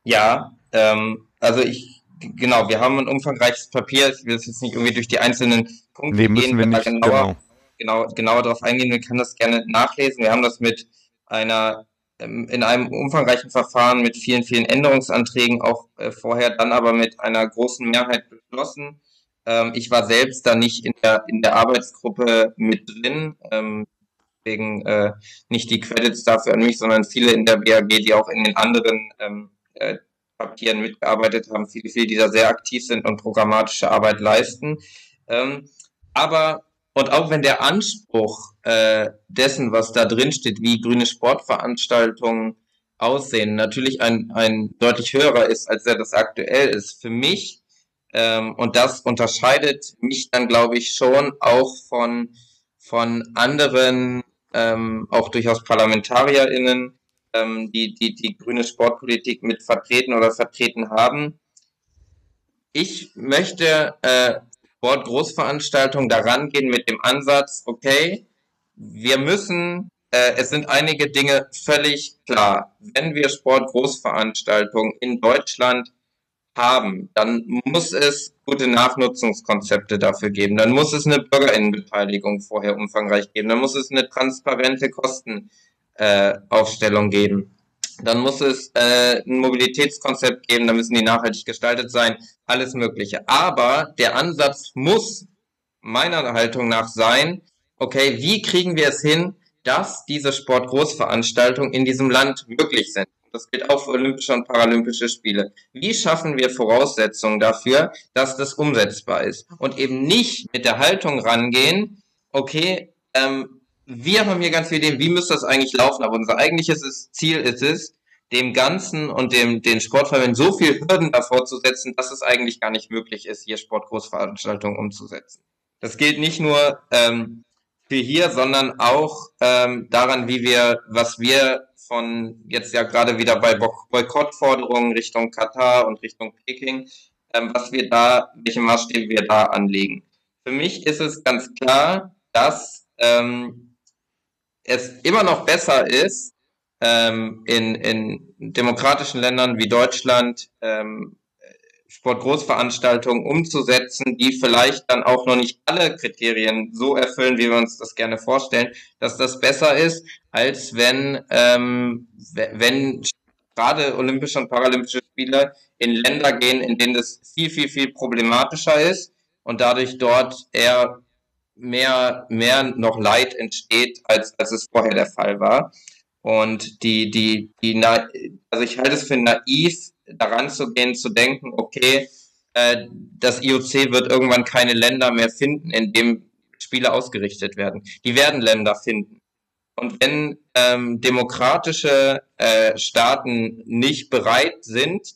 Ja, ähm, also ich, genau, wir haben ein umfangreiches Papier. Ich will jetzt nicht irgendwie durch die einzelnen Punkte nee, müssen gehen, wir nicht, genauer, genau. genau, genauer darauf eingehen. Wir können das gerne nachlesen. Wir haben das mit einer ähm, in einem umfangreichen Verfahren mit vielen, vielen Änderungsanträgen auch äh, vorher, dann aber mit einer großen Mehrheit beschlossen. Ähm, ich war selbst da nicht in der, in der Arbeitsgruppe mit drin. Ähm, deswegen äh, nicht die Credits dafür an mich, sondern viele in der BAG, die auch in den anderen ähm, äh, Papieren mitgearbeitet haben, viele, viele, die da sehr aktiv sind und programmatische Arbeit leisten. Ähm, aber und auch wenn der Anspruch äh, dessen, was da drin steht, wie grüne Sportveranstaltungen aussehen, natürlich ein, ein deutlich höherer ist, als er das aktuell ist, für mich, ähm, und das unterscheidet mich dann, glaube ich, schon auch von, von anderen ähm, auch durchaus ParlamentarierInnen, ähm, die, die die grüne Sportpolitik mit vertreten oder vertreten haben. Ich möchte äh, Sportgroßveranstaltungen daran gehen mit dem Ansatz, okay, wir müssen, äh, es sind einige Dinge völlig klar. Wenn wir Sportgroßveranstaltungen in Deutschland haben, dann muss es gute Nachnutzungskonzepte dafür geben. Dann muss es eine Bürgerinnenbeteiligung vorher umfangreich geben. Dann muss es eine transparente Kostenaufstellung äh, geben. Dann muss es äh, ein Mobilitätskonzept geben, da müssen die nachhaltig gestaltet sein, alles Mögliche. Aber der Ansatz muss meiner Haltung nach sein, okay, wie kriegen wir es hin, dass diese Sportgroßveranstaltungen in diesem Land möglich sind? Das gilt auch für Olympische und Paralympische Spiele. Wie schaffen wir Voraussetzungen dafür, dass das umsetzbar ist? Und eben nicht mit der Haltung rangehen, okay, ähm, wir haben hier ganz viele Ideen, wie müsste das eigentlich laufen, aber unser eigentliches Ziel ist es, dem Ganzen und dem, den Sportvereinen so viel Hürden davor zu setzen, dass es eigentlich gar nicht möglich ist, hier Sportgroßveranstaltungen umzusetzen. Das gilt nicht nur ähm, für hier, sondern auch ähm, daran, wie wir, was wir von jetzt ja gerade wieder bei Boykottforderungen Richtung Katar und Richtung Peking, ähm, was wir da, welche Maßstäbe wir da anlegen. Für mich ist es ganz klar, dass ähm, es immer noch besser ist, ähm, in, in demokratischen Ländern wie Deutschland ähm, Sportgroßveranstaltungen umzusetzen, die vielleicht dann auch noch nicht alle Kriterien so erfüllen, wie wir uns das gerne vorstellen, dass das besser ist, als wenn, ähm, wenn gerade Olympische und Paralympische Spiele in Länder gehen, in denen das viel, viel, viel problematischer ist und dadurch dort eher mehr, mehr noch Leid entsteht, als, als es vorher der Fall war. Und die, die, die, also ich halte es für naiv, daran zu gehen, zu denken, okay, äh, das IOC wird irgendwann keine Länder mehr finden, in dem Spiele ausgerichtet werden. Die werden Länder finden. Und wenn ähm, demokratische äh, Staaten nicht bereit sind,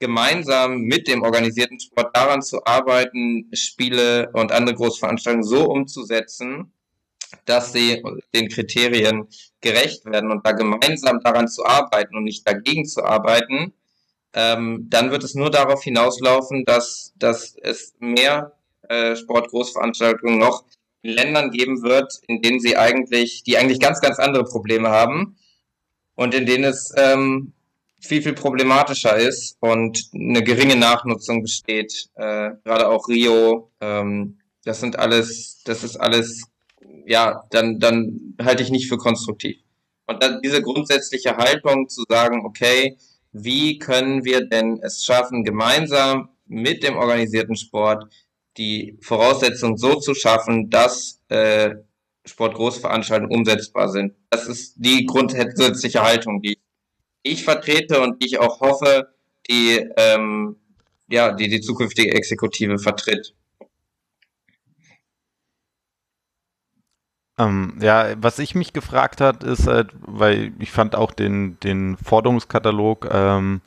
gemeinsam mit dem organisierten Sport daran zu arbeiten, Spiele und andere Großveranstaltungen so umzusetzen, dass sie den Kriterien gerecht werden und da gemeinsam daran zu arbeiten und nicht dagegen zu arbeiten, ähm, dann wird es nur darauf hinauslaufen, dass, dass es mehr äh, Sportgroßveranstaltungen noch in Ländern geben wird, in denen sie eigentlich, die eigentlich ganz, ganz andere Probleme haben und in denen es ähm, viel, viel problematischer ist und eine geringe Nachnutzung besteht. Äh, gerade auch Rio, ähm, das sind alles, das ist alles, ja, dann, dann halte ich nicht für konstruktiv. Und dann diese grundsätzliche Haltung zu sagen, okay, wie können wir denn es schaffen, gemeinsam mit dem organisierten Sport die Voraussetzungen so zu schaffen, dass äh, Sportgroßveranstaltungen umsetzbar sind. Das ist die grundsätzliche Haltung, die ich vertrete und die ich auch hoffe, die ähm, ja, die die zukünftige Exekutive vertritt. Ähm, ja, was ich mich gefragt hat, ist halt, weil ich fand auch den, den Forderungskatalog ähm,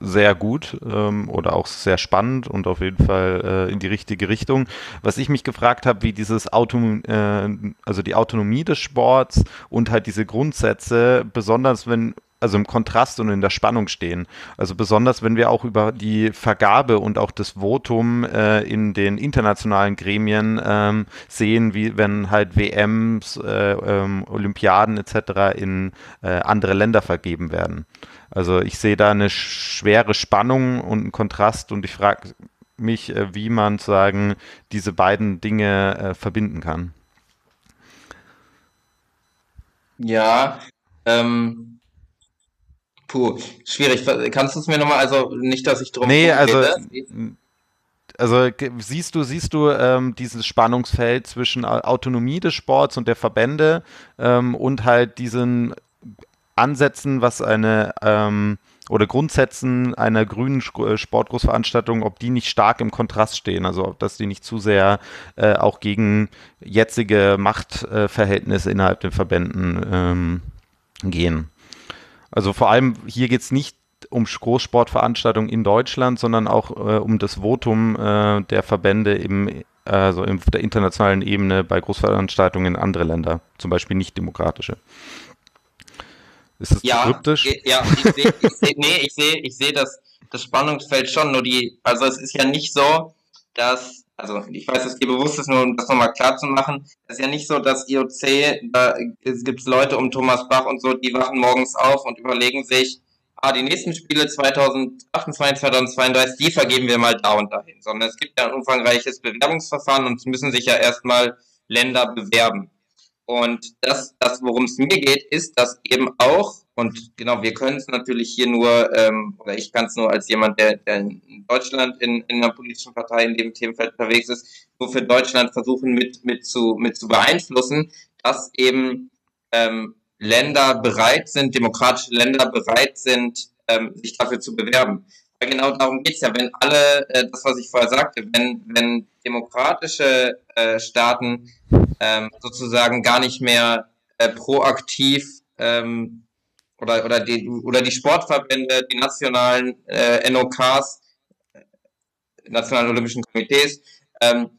sehr gut ähm, oder auch sehr spannend und auf jeden Fall äh, in die richtige Richtung. Was ich mich gefragt habe, wie dieses Auto, äh, also die Autonomie des Sports und halt diese Grundsätze, besonders wenn also im Kontrast und in der Spannung stehen. Also besonders, wenn wir auch über die Vergabe und auch das Votum äh, in den internationalen Gremien ähm, sehen, wie wenn halt WMs, äh, ähm, Olympiaden etc. in äh, andere Länder vergeben werden. Also ich sehe da eine schwere Spannung und einen Kontrast und ich frage mich, äh, wie man sagen diese beiden Dinge äh, verbinden kann. Ja, ähm, puh, schwierig. Kannst du es mir nochmal, also nicht, dass ich drum Nee, also, also siehst du, siehst du ähm, dieses Spannungsfeld zwischen Autonomie des Sports und der Verbände ähm, und halt diesen Ansätzen, was eine ähm, oder Grundsätzen einer grünen äh, Sportgroßveranstaltung, ob die nicht stark im Kontrast stehen, also dass die nicht zu sehr äh, auch gegen jetzige Machtverhältnisse innerhalb der Verbänden ähm, gehen. Also vor allem hier geht es nicht um Großsportveranstaltungen in Deutschland, sondern auch äh, um das Votum äh, der Verbände im, also auf der internationalen Ebene bei Großveranstaltungen in andere Länder, zum Beispiel nicht demokratische. Ist das ja, kryptisch? Ja, ich sehe, ich seh, nee, ich sehe, ich sehe das, das Spannungsfeld schon, nur die, also es ist ja nicht so, dass, also ich weiß, dass dir bewusst ist, nur um das nochmal klar zu machen, es ist ja nicht so, dass IOC, da gibt es Leute um Thomas Bach und so, die wachen morgens auf und überlegen sich, ah, die nächsten Spiele 2028, 2032, die vergeben wir mal da und dahin, sondern es gibt ja ein umfangreiches Bewerbungsverfahren und es müssen sich ja erstmal Länder bewerben. Und das, das worum es mir geht, ist, dass eben auch, und genau, wir können es natürlich hier nur, ähm, oder ich kann es nur als jemand, der, der in Deutschland in, in einer politischen Partei in dem Themenfeld unterwegs ist, nur für Deutschland versuchen mit, mit, zu, mit zu beeinflussen, dass eben ähm, Länder bereit sind, demokratische Länder bereit sind, ähm, sich dafür zu bewerben. Weil genau darum geht's ja, wenn alle, äh, das was ich vorher sagte, wenn, wenn demokratische äh, Staaten ähm, sozusagen gar nicht mehr äh, proaktiv ähm, oder, oder, die, oder die Sportverbände, die nationalen äh, NOKs, äh, nationalen Olympischen Komitees, ähm,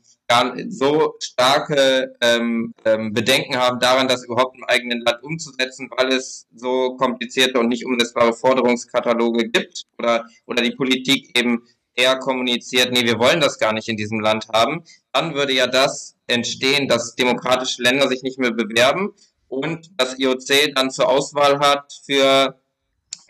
so starke ähm, ähm, Bedenken haben daran, das überhaupt im eigenen Land umzusetzen, weil es so komplizierte und nicht umsetzbare Forderungskataloge gibt oder, oder die Politik eben eher kommuniziert, nee, wir wollen das gar nicht in diesem Land haben, dann würde ja das entstehen, dass demokratische Länder sich nicht mehr bewerben und das IOC dann zur Auswahl hat für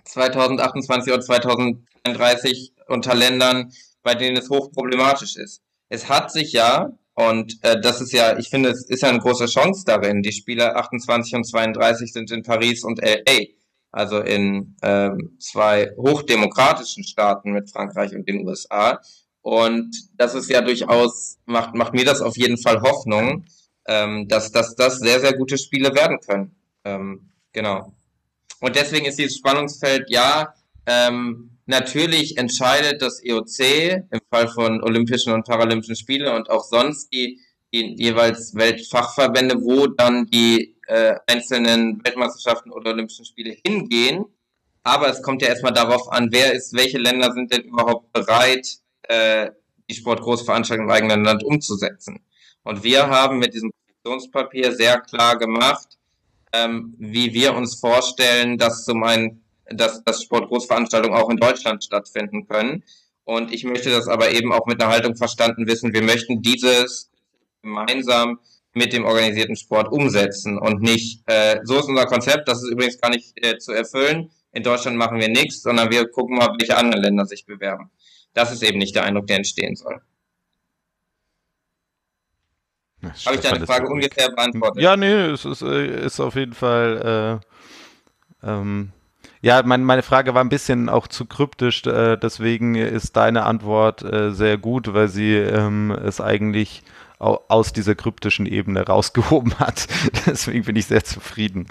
2028 oder 2033 unter Ländern, bei denen es hochproblematisch ist. Es hat sich ja, und äh, das ist ja, ich finde, es ist ja eine große Chance darin. Die Spiele 28 und 32 sind in Paris und LA, also in ähm, zwei hochdemokratischen Staaten mit Frankreich und den USA. Und das ist ja durchaus, macht, macht mir das auf jeden Fall Hoffnung, ähm, dass, dass das sehr, sehr gute Spiele werden können. Ähm, genau. Und deswegen ist dieses Spannungsfeld, ja, ähm, natürlich entscheidet das EOC im Fall von Olympischen und Paralympischen Spiele und auch sonst die, die jeweils Weltfachverbände, wo dann die äh, einzelnen Weltmeisterschaften oder Olympischen Spiele hingehen. Aber es kommt ja erstmal darauf an, wer ist, welche Länder sind denn überhaupt bereit, äh, die Sportgroßveranstaltung im eigenen Land umzusetzen. Und wir haben mit diesem Positionspapier sehr klar gemacht, ähm, wie wir uns vorstellen, dass zum einen, dass, dass Sportgroßveranstaltungen auch in Deutschland stattfinden können. Und ich möchte das aber eben auch mit einer Haltung verstanden wissen. Wir möchten dieses gemeinsam mit dem organisierten Sport umsetzen und nicht, äh, so ist unser Konzept, das ist übrigens gar nicht äh, zu erfüllen. In Deutschland machen wir nichts, sondern wir gucken mal, welche anderen Länder sich bewerben. Das ist eben nicht der Eindruck, der entstehen soll. Habe ich deine Frage ungefähr beantwortet? Ja, nee, es ist, äh, ist auf jeden Fall. Äh, ähm, ja, mein, meine Frage war ein bisschen auch zu kryptisch, äh, deswegen ist deine Antwort äh, sehr gut, weil sie ähm, es eigentlich aus dieser kryptischen Ebene rausgehoben (laughs) hat. deswegen bin ich sehr zufrieden.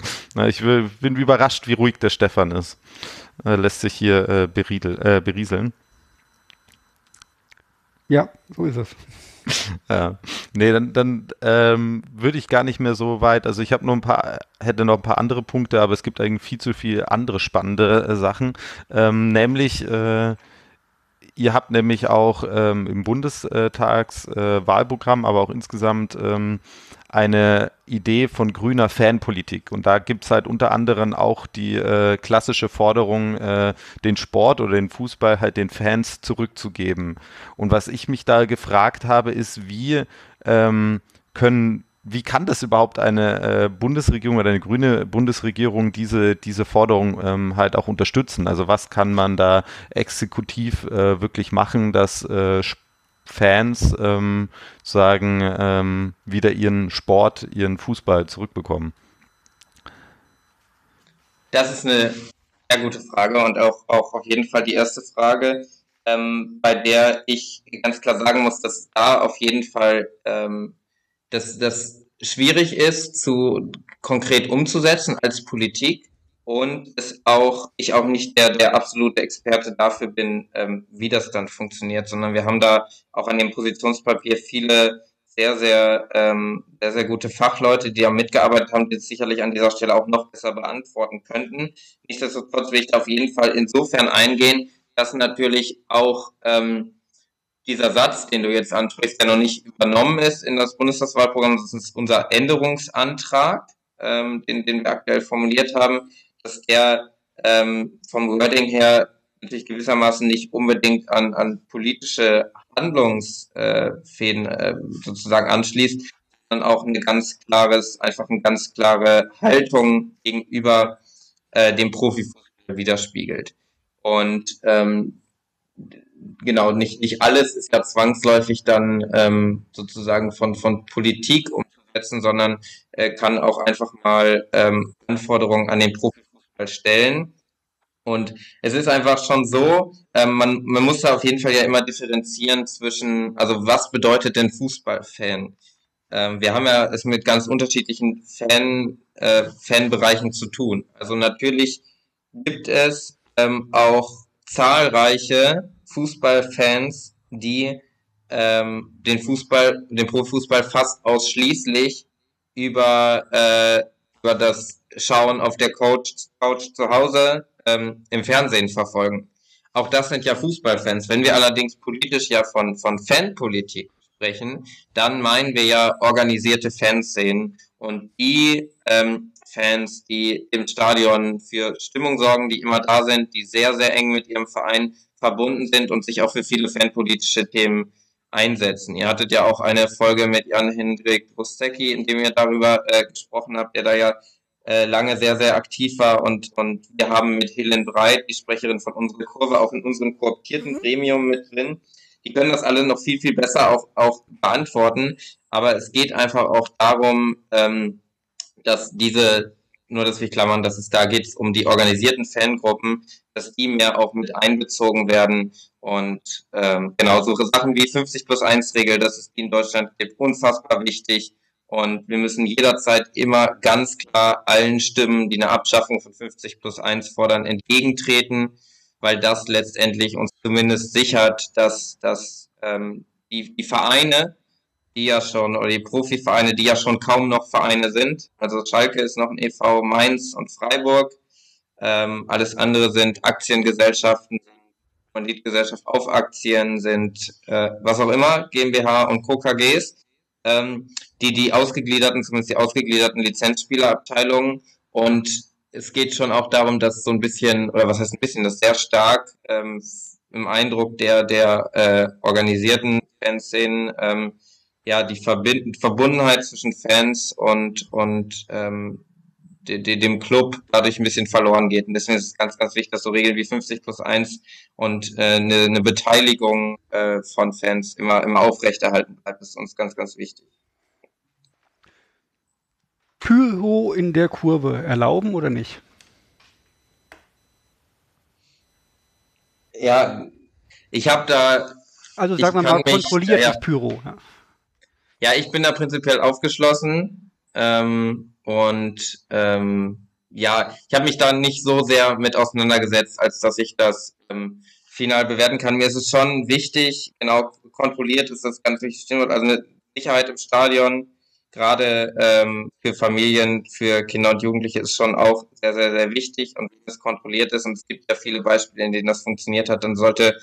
Ich bin überrascht, wie ruhig der Stefan ist. lässt sich hier äh, beriedel, äh, berieseln. Ja, so ist es. (laughs) Ja. Nee, dann, dann ähm, würde ich gar nicht mehr so weit. Also ich habe nur ein paar, hätte noch ein paar andere Punkte, aber es gibt eigentlich viel zu viel andere spannende äh, Sachen. Ähm, nämlich, äh, ihr habt nämlich auch ähm, im Bundestagswahlprogramm, äh, aber auch insgesamt ähm, eine Idee von grüner Fanpolitik. Und da gibt es halt unter anderem auch die äh, klassische Forderung, äh, den Sport oder den Fußball halt den Fans zurückzugeben. Und was ich mich da gefragt habe, ist, wie ähm, können wie kann das überhaupt eine äh, Bundesregierung oder eine grüne Bundesregierung diese, diese Forderung ähm, halt auch unterstützen? Also was kann man da exekutiv äh, wirklich machen, dass äh, Fans ähm, sagen, ähm, wieder ihren Sport, ihren Fußball zurückbekommen? Das ist eine sehr gute Frage und auch, auch auf jeden Fall die erste Frage, ähm, bei der ich ganz klar sagen muss, dass da auf jeden Fall ähm, dass das schwierig ist, zu konkret umzusetzen als Politik und es auch ich auch nicht der der absolute Experte dafür bin, ähm, wie das dann funktioniert, sondern wir haben da auch an dem Positionspapier viele sehr sehr ähm, sehr sehr gute Fachleute, die da mitgearbeitet haben, die es sicherlich an dieser Stelle auch noch besser beantworten könnten. Nichtsdestotrotz will ich da auf jeden Fall insofern eingehen, dass natürlich auch ähm, dieser Satz, den du jetzt ansprichst, der noch nicht übernommen ist in das Bundestagswahlprogramm, das ist unser Änderungsantrag, ähm, den, den wir aktuell formuliert haben, dass der ähm, vom Wording her natürlich gewissermaßen nicht unbedingt an, an politische Handlungsfäden äh, sozusagen anschließt, sondern auch eine ganz klares, einfach eine ganz klare Haltung gegenüber äh, dem Profifußball widerspiegelt. Und ähm, genau, nicht, nicht alles ist ja zwangsläufig dann ähm, sozusagen von, von Politik umzusetzen, sondern äh, kann auch einfach mal ähm, Anforderungen an den Profifußball stellen. Und es ist einfach schon so, ähm, man, man muss da auf jeden Fall ja immer differenzieren zwischen, also was bedeutet denn Fußballfan? Ähm, wir haben ja es mit ganz unterschiedlichen Fan, äh, Fanbereichen zu tun. Also natürlich gibt es ähm, auch zahlreiche Fußballfans, die ähm, den Fußball, den Profifußball fast ausschließlich über, äh, über das Schauen auf der Couch, Couch zu Hause ähm, im Fernsehen verfolgen. Auch das sind ja Fußballfans. Wenn wir allerdings politisch ja von, von Fanpolitik sprechen, dann meinen wir ja organisierte Fanszenen und die ähm, Fans, die im Stadion für Stimmung sorgen, die immer da sind, die sehr, sehr eng mit ihrem Verein verbunden sind und sich auch für viele fanpolitische Themen einsetzen. Ihr hattet ja auch eine Folge mit Jan-Hendrik Rustecki, in dem ihr darüber äh, gesprochen habt, der da ja äh, lange sehr, sehr aktiv war und, und wir haben mit Helen Breit, die Sprecherin von unserer Kurve, auch in unserem kooptierten mhm. Gremium mit drin. Die können das alle noch viel, viel besser auch, auch beantworten. Aber es geht einfach auch darum, ähm, dass diese, nur dass wir klammern, dass es da geht um die organisierten Fangruppen, dass die mehr auch mit einbezogen werden. Und ähm, genau, so Sachen wie 50 plus 1 Regel, dass es die in Deutschland gibt, unfassbar wichtig. Und wir müssen jederzeit immer ganz klar allen Stimmen, die eine Abschaffung von 50 plus 1 fordern, entgegentreten, weil das letztendlich uns zumindest sichert, dass, dass ähm, die, die Vereine, die ja schon, oder die Profivereine, die ja schon kaum noch Vereine sind, also Schalke ist noch ein EV, Mainz und Freiburg, ähm, alles andere sind Aktiengesellschaften, Kreditgesellschaft auf Aktien, sind äh, was auch immer, GmbH und Co. Ähm, die die ausgegliederten, zumindest die ausgegliederten Lizenzspielerabteilungen. Und es geht schon auch darum, dass so ein bisschen, oder was heißt ein bisschen, das sehr stark ähm, im Eindruck der, der äh, organisierten Fanszenen ähm, ja die Verbind Verbundenheit zwischen Fans und, und ähm, dem Club dadurch ein bisschen verloren geht. Und deswegen ist es ganz, ganz wichtig, dass so Regeln wie 50 plus 1 und äh, eine, eine Beteiligung äh, von Fans immer, immer aufrechterhalten bleibt. Das ist uns ganz, ganz wichtig. Pyro in der Kurve erlauben oder nicht? Ja, ich habe da. Also sagen wir mal kontrolliertes ja, Pyro. Ja. ja, ich bin da prinzipiell aufgeschlossen. Ähm, und ähm, ja, ich habe mich da nicht so sehr mit auseinandergesetzt, als dass ich das ähm, final bewerten kann. Mir ist es schon wichtig, genau kontrolliert ist das ganz wichtig. Also eine Sicherheit im Stadion, gerade ähm, für Familien, für Kinder und Jugendliche ist schon auch sehr, sehr, sehr wichtig und wenn es kontrolliert ist und es gibt ja viele Beispiele, in denen das funktioniert hat, dann sollte,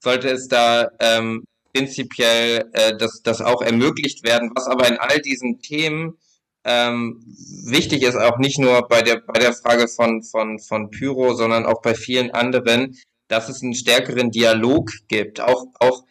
sollte es da ähm, prinzipiell äh, das, das auch ermöglicht werden. Was aber in all diesen Themen ähm, wichtig ist, auch nicht nur bei der, bei der Frage von, von, von Pyro, sondern auch bei vielen anderen, dass es einen stärkeren Dialog gibt. Auch, auch,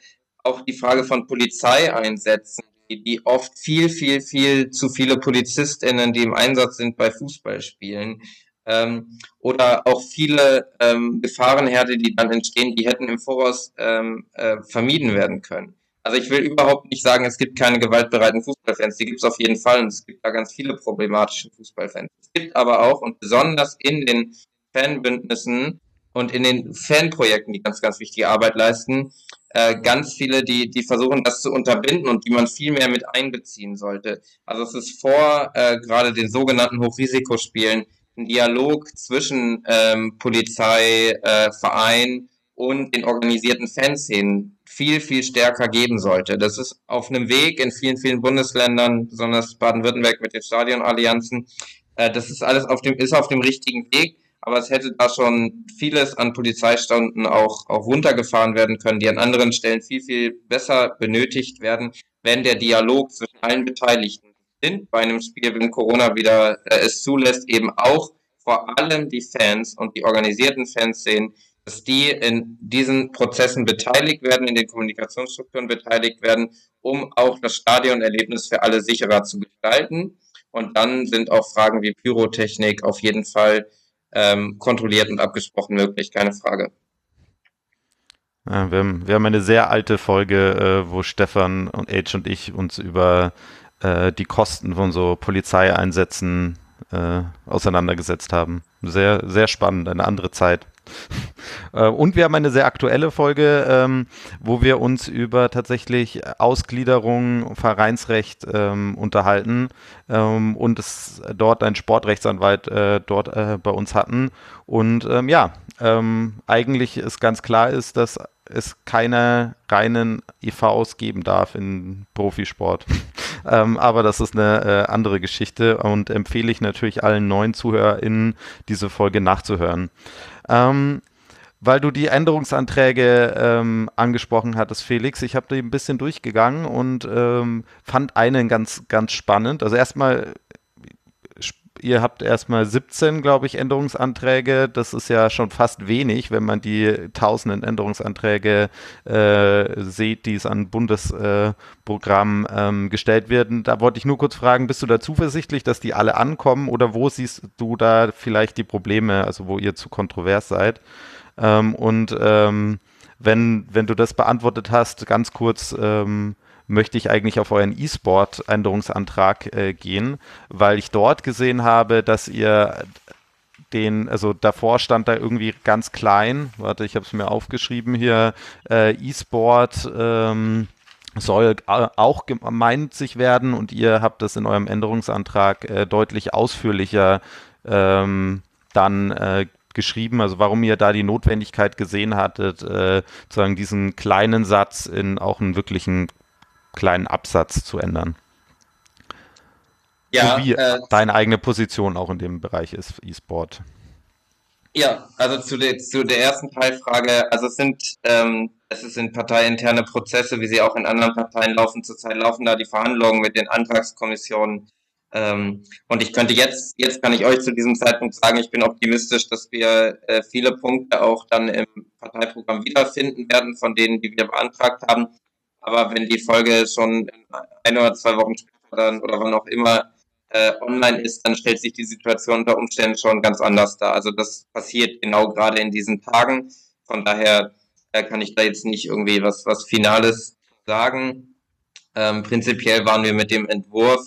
auch die Frage von Polizeieinsätzen, die, die oft viel, viel, viel zu viele PolizistInnen, die im Einsatz sind bei Fußballspielen, ähm, oder auch viele ähm, Gefahrenherde, die dann entstehen, die hätten im Voraus ähm, äh, vermieden werden können. Also ich will überhaupt nicht sagen, es gibt keine gewaltbereiten Fußballfans. Die gibt es auf jeden Fall und es gibt da ganz viele problematische Fußballfans. Es gibt aber auch und besonders in den Fanbündnissen und in den Fanprojekten, die ganz, ganz wichtige Arbeit leisten, äh, ganz viele, die, die versuchen, das zu unterbinden und die man viel mehr mit einbeziehen sollte. Also es ist vor äh, gerade den sogenannten Hochrisikospielen ein Dialog zwischen ähm, Polizei, äh, Verein und den organisierten Fanszenen viel, viel stärker geben sollte. Das ist auf einem Weg in vielen, vielen Bundesländern, besonders Baden-Württemberg mit den Stadionallianzen. Äh, das ist alles auf dem, ist auf dem richtigen Weg, aber es hätte da schon vieles an Polizeistunden auch, auch runtergefahren werden können, die an anderen Stellen viel, viel besser benötigt werden, wenn der Dialog zwischen allen Beteiligten sind bei einem Spiel, wenn Corona wieder äh, es zulässt, eben auch vor allem die Fans und die organisierten Fans sehen, dass die in diesen Prozessen beteiligt werden, in den Kommunikationsstrukturen beteiligt werden, um auch das Stadionerlebnis für alle sicherer zu gestalten. Und dann sind auch Fragen wie Pyrotechnik auf jeden Fall ähm, kontrolliert und abgesprochen möglich, keine Frage. Ja, wir, haben, wir haben eine sehr alte Folge, äh, wo Stefan und Age und ich uns über äh, die Kosten von so Polizeieinsätzen äh, auseinandergesetzt haben. Sehr, sehr spannend, eine andere Zeit. Äh, und wir haben eine sehr aktuelle Folge, ähm, wo wir uns über tatsächlich Ausgliederung, Vereinsrecht ähm, unterhalten ähm, und es dort einen Sportrechtsanwalt äh, dort äh, bei uns hatten. Und ja, eigentlich ist ganz klar ist, dass es keine reinen EVs geben darf in Profisport. (laughs) ähm, aber das ist eine äh, andere Geschichte und empfehle ich natürlich allen neuen ZuhörerInnen, diese Folge nachzuhören. Ähm, weil du die Änderungsanträge ähm, angesprochen hattest, Felix. Ich habe die ein bisschen durchgegangen und ähm, fand einen ganz, ganz spannend. Also erstmal ihr habt erstmal 17, glaube ich, Änderungsanträge. Das ist ja schon fast wenig, wenn man die tausenden Änderungsanträge äh, sieht, die es an Bundesprogrammen äh, ähm, gestellt werden. Da wollte ich nur kurz fragen, bist du da zuversichtlich, dass die alle ankommen oder wo siehst du da vielleicht die Probleme, also wo ihr zu kontrovers seid? Ähm, und ähm, wenn, wenn du das beantwortet hast, ganz kurz, ähm, möchte ich eigentlich auf euren E-Sport-Änderungsantrag äh, gehen, weil ich dort gesehen habe, dass ihr den, also davor stand da irgendwie ganz klein, warte, ich habe es mir aufgeschrieben hier, äh, E-Sport ähm, soll auch gemeinnützig werden und ihr habt das in eurem Änderungsantrag äh, deutlich ausführlicher ähm, dann äh, geschrieben, also warum ihr da die Notwendigkeit gesehen hattet, äh, sozusagen diesen kleinen Satz in auch einen wirklichen kleinen Absatz zu ändern. Ja, so wie äh, deine eigene Position auch in dem Bereich ist, E-Sport. Ja, also zu der, zu der ersten Teilfrage, also es sind, ähm, es sind parteiinterne Prozesse, wie sie auch in anderen Parteien laufen. Zurzeit laufen da die Verhandlungen mit den Antragskommissionen. Ähm, und ich könnte jetzt, jetzt kann ich euch zu diesem Zeitpunkt sagen, ich bin optimistisch, dass wir äh, viele Punkte auch dann im Parteiprogramm wiederfinden werden, von denen, die wir beantragt haben. Aber wenn die Folge schon ein oder zwei Wochen später dann oder wann auch immer äh, online ist, dann stellt sich die Situation unter Umständen schon ganz anders dar. Also das passiert genau gerade in diesen Tagen. Von daher äh, kann ich da jetzt nicht irgendwie was, was Finales sagen. Ähm, prinzipiell waren wir mit dem Entwurf,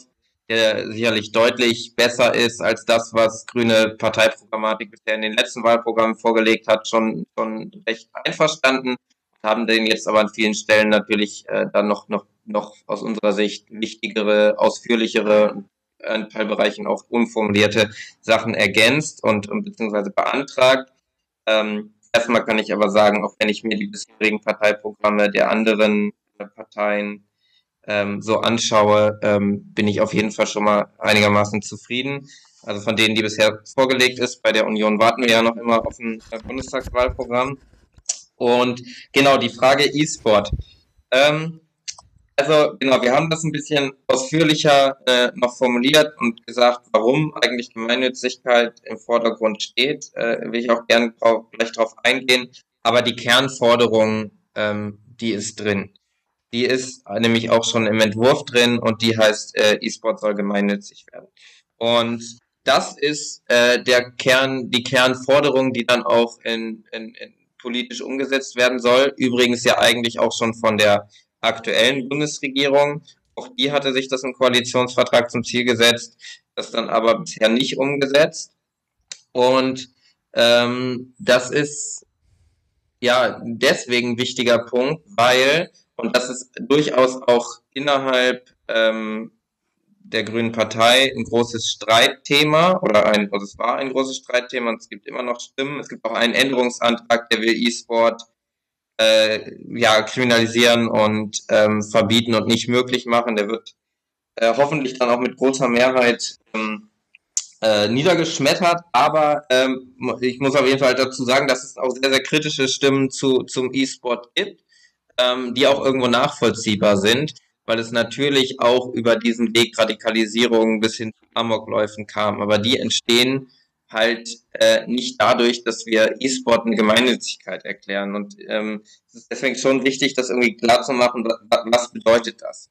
der sicherlich deutlich besser ist als das, was grüne Parteiprogrammatik bisher in den letzten Wahlprogrammen vorgelegt hat, schon, schon recht einverstanden haben den jetzt aber an vielen Stellen natürlich äh, dann noch, noch, noch aus unserer Sicht wichtigere, ausführlichere, in Teilbereichen auch unformulierte Sachen ergänzt und, und beziehungsweise beantragt. Ähm, erstmal kann ich aber sagen, auch wenn ich mir die bisherigen Parteiprogramme der anderen Parteien ähm, so anschaue, ähm, bin ich auf jeden Fall schon mal einigermaßen zufrieden. Also von denen, die bisher vorgelegt ist, bei der Union warten wir ja noch immer auf ein äh, Bundestagswahlprogramm. Und genau, die Frage E-Sport. Ähm, also genau, wir haben das ein bisschen ausführlicher äh, noch formuliert und gesagt, warum eigentlich Gemeinnützigkeit im Vordergrund steht. Äh, will ich auch gerne drauf, gleich drauf eingehen. Aber die Kernforderung, ähm, die ist drin. Die ist nämlich auch schon im Entwurf drin und die heißt, äh, E-Sport soll gemeinnützig werden. Und das ist äh, der Kern, die Kernforderung, die dann auch in, in, in politisch umgesetzt werden soll. Übrigens ja eigentlich auch schon von der aktuellen Bundesregierung. Auch die hatte sich das im Koalitionsvertrag zum Ziel gesetzt, das dann aber bisher nicht umgesetzt. Und ähm, das ist ja deswegen ein wichtiger Punkt, weil, und das ist durchaus auch innerhalb ähm, der Grünen Partei ein großes Streitthema oder ein, also es war ein großes Streitthema und es gibt immer noch Stimmen. Es gibt auch einen Änderungsantrag, der will E-Sport äh, ja, kriminalisieren und ähm, verbieten und nicht möglich machen. Der wird äh, hoffentlich dann auch mit großer Mehrheit ähm, äh, niedergeschmettert. Aber ähm, ich muss auf jeden Fall dazu sagen, dass es auch sehr, sehr kritische Stimmen zu, zum E-Sport gibt, ähm, die auch irgendwo nachvollziehbar sind, weil es natürlich auch über diesen Weg Radikalisierung bis hin zu Amokläufen kam. Aber die entstehen halt äh, nicht dadurch, dass wir E-Sport eine Gemeinnützigkeit erklären. Und ähm, es ist deswegen schon wichtig, das irgendwie klar zu machen, was bedeutet das.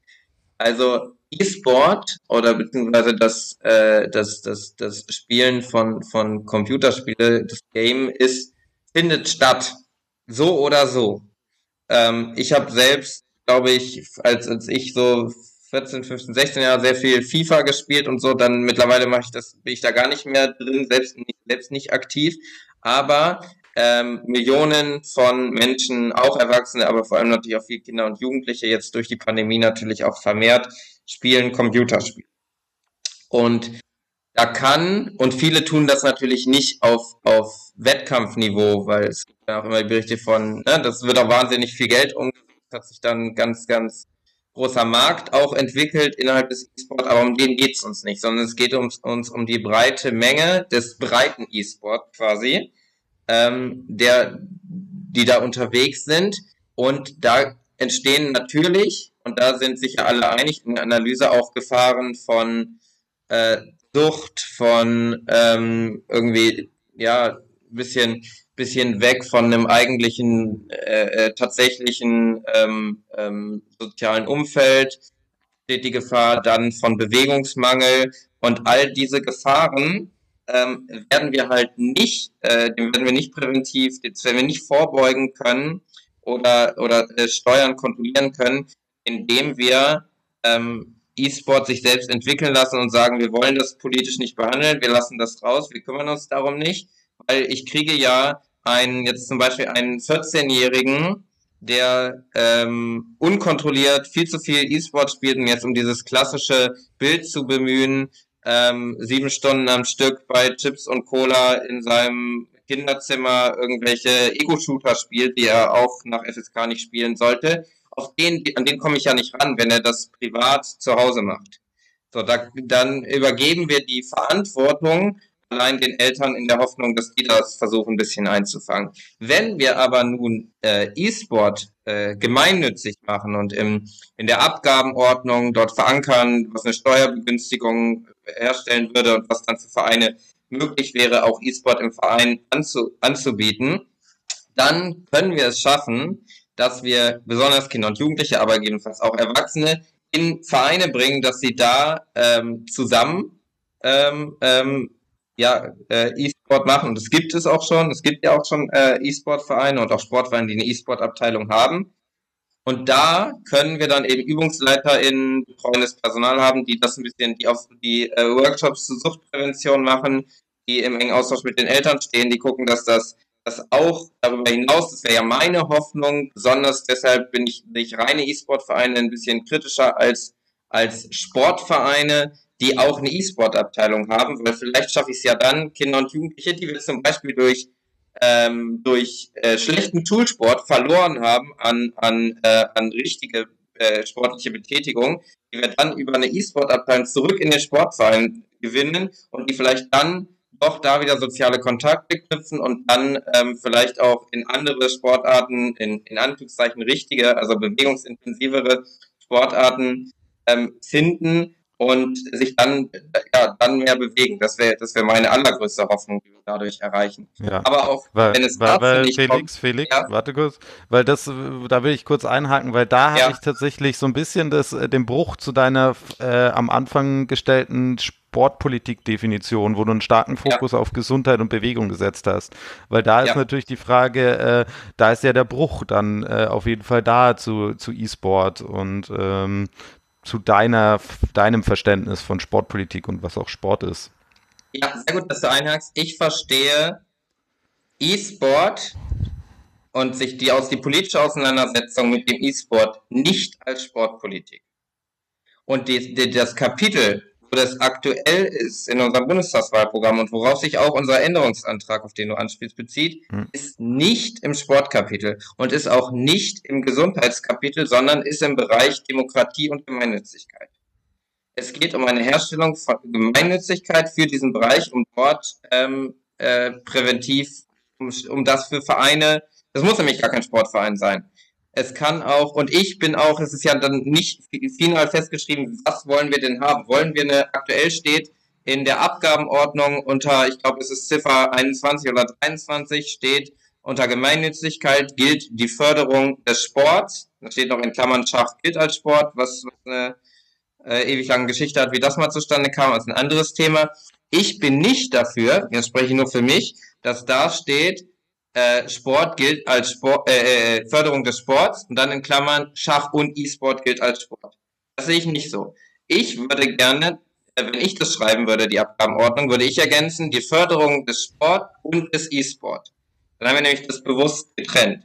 Also E-Sport oder beziehungsweise das, äh, das, das, das Spielen von, von Computerspiele, das Game ist, findet statt. So oder so. Ähm, ich habe selbst, glaube ich, als, als ich so 14, 15, 16 Jahre sehr viel FIFA gespielt und so, dann mittlerweile mache ich das, bin ich da gar nicht mehr drin, selbst nicht, selbst nicht aktiv. Aber ähm, Millionen von Menschen, auch Erwachsene, aber vor allem natürlich auch viele Kinder und Jugendliche, jetzt durch die Pandemie natürlich auch vermehrt, spielen Computerspiele. Und da kann, und viele tun das natürlich nicht auf, auf Wettkampfniveau, weil es gibt ja auch immer Berichte von, ne, das wird auch wahnsinnig viel Geld umgesetzt, hat sich dann ganz, ganz großer Markt auch entwickelt innerhalb des E-Sport, aber um den geht's uns nicht, sondern es geht uns, uns um die breite Menge des breiten E-Sport quasi, ähm, der, die da unterwegs sind. Und da entstehen natürlich, und da sind sich ja alle einig, in der Analyse auch Gefahren von äh, Sucht, von ähm, irgendwie, ja, bisschen bisschen weg von einem eigentlichen äh, äh, tatsächlichen ähm, ähm, sozialen Umfeld steht die Gefahr dann von Bewegungsmangel. Und all diese Gefahren ähm, werden wir halt nicht, äh, dem werden wir nicht präventiv, das werden wir nicht vorbeugen können oder oder äh, steuern, kontrollieren können, indem wir ähm, E-Sport sich selbst entwickeln lassen und sagen, wir wollen das politisch nicht behandeln, wir lassen das raus, wir kümmern uns darum nicht, weil ich kriege ja einen, jetzt zum Beispiel einen 14-Jährigen, der ähm, unkontrolliert viel zu viel E-Sport spielt und jetzt um dieses klassische Bild zu bemühen, ähm, sieben Stunden am Stück bei Chips und Cola in seinem Kinderzimmer irgendwelche Ego-Shooter spielt, die er auch nach FSK nicht spielen sollte. Auf den, an den komme ich ja nicht ran, wenn er das privat zu Hause macht. So, da, dann übergeben wir die Verantwortung allein den Eltern in der Hoffnung, dass die das versuchen, ein bisschen einzufangen. Wenn wir aber nun äh, E-Sport äh, gemeinnützig machen und im, in der Abgabenordnung dort verankern, was eine Steuerbegünstigung herstellen würde und was dann für Vereine möglich wäre, auch E-Sport im Verein anzu, anzubieten, dann können wir es schaffen, dass wir besonders Kinder und Jugendliche, aber jedenfalls auch Erwachsene in Vereine bringen, dass sie da ähm, zusammen ähm, ähm, ja, äh, E-Sport machen. Und es gibt es auch schon. Es gibt ja auch schon äh, E-Sport-Vereine und auch Sportvereine, die eine E-Sport-Abteilung haben. Und da können wir dann eben UbungsleiterInnen, betreuendes Personal haben, die das ein bisschen, die auf die äh, Workshops zur Suchtprävention machen, die im engen Austausch mit den Eltern stehen, die gucken, dass das, das auch darüber hinaus, das wäre ja meine Hoffnung, besonders deshalb bin ich, ich reine E-Sport-Vereine ein bisschen kritischer als, als Sportvereine, die auch eine E-Sport-Abteilung haben, weil vielleicht schaffe ich es ja dann, Kinder und Jugendliche, die wir zum Beispiel durch ähm, durch äh, schlechten Toolsport verloren haben an, an, äh, an richtige äh, sportliche Betätigung, die wir dann über eine E-Sport-Abteilung zurück in den Sportverein gewinnen und die vielleicht dann doch da wieder soziale Kontakte knüpfen und dann ähm, vielleicht auch in andere Sportarten, in, in Anführungszeichen richtige, also bewegungsintensivere Sportarten ähm, finden und sich dann, ja, dann mehr bewegen. Das wäre das wäre meine allergrößte Hoffnung, die wir dadurch erreichen. Ja. Aber auch weil, wenn es weil, dazu weil nicht Felix, kommt, Felix, Ja. warte kurz, weil das, da will ich kurz einhaken, weil da Ja. habe ich tatsächlich so ein bisschen das, äh, den Bruch zu deiner äh, am Anfang gestellten Sportpolitik-Definition, wo du einen starken Fokus auf Gesundheit und Bewegung gesetzt hast. Weil da ist Ja. natürlich die Frage, äh, da ist ja der Bruch dann äh, auf jeden Fall da zu, zu E-Sport und ähm, zu deiner, deinem Verständnis von Sportpolitik und was auch Sport ist. Ja, sehr gut, dass du einhakst. Ich verstehe E-Sport und sich die aus die politische Auseinandersetzung mit dem E-Sport nicht als Sportpolitik. Und die, die, das Kapitel, das aktuell ist in unserem Bundestagswahlprogramm und worauf sich auch unser Änderungsantrag, auf den du anspielst, bezieht, Hm. ist nicht im Sportkapitel und ist auch nicht im Gesundheitskapitel, sondern ist im Bereich Demokratie und Gemeinnützigkeit. Es geht um eine Herstellung von Gemeinnützigkeit für diesen Bereich, um dort ähm, äh, präventiv, um, um das für Vereine, das muss nämlich gar kein Sportverein sein. Es kann auch, und ich bin auch, es ist ja dann nicht final festgeschrieben, was wollen wir denn haben? Wollen wir eine, aktuell steht in der Abgabenordnung unter, ich glaube, es ist Ziffer 21 oder 23, steht unter Gemeinnützigkeit gilt die Förderung des Sports. Da steht noch in Klammern Schach gilt als Sport, was, eine äh, ewig lange Geschichte hat, wie das mal zustande kam, als ein anderes Thema. Ich bin nicht dafür, jetzt spreche ich nur für mich, dass da steht, äh, Sport gilt als Sport, äh, äh, Förderung des Sports und dann in Klammern Schach und E-Sport gilt als Sport. Das sehe ich nicht so. Ich würde gerne, äh, wenn ich das schreiben würde, die Abgabenordnung, würde ich ergänzen, die Förderung des Sport und des E-Sport. Dann haben wir nämlich das bewusst getrennt.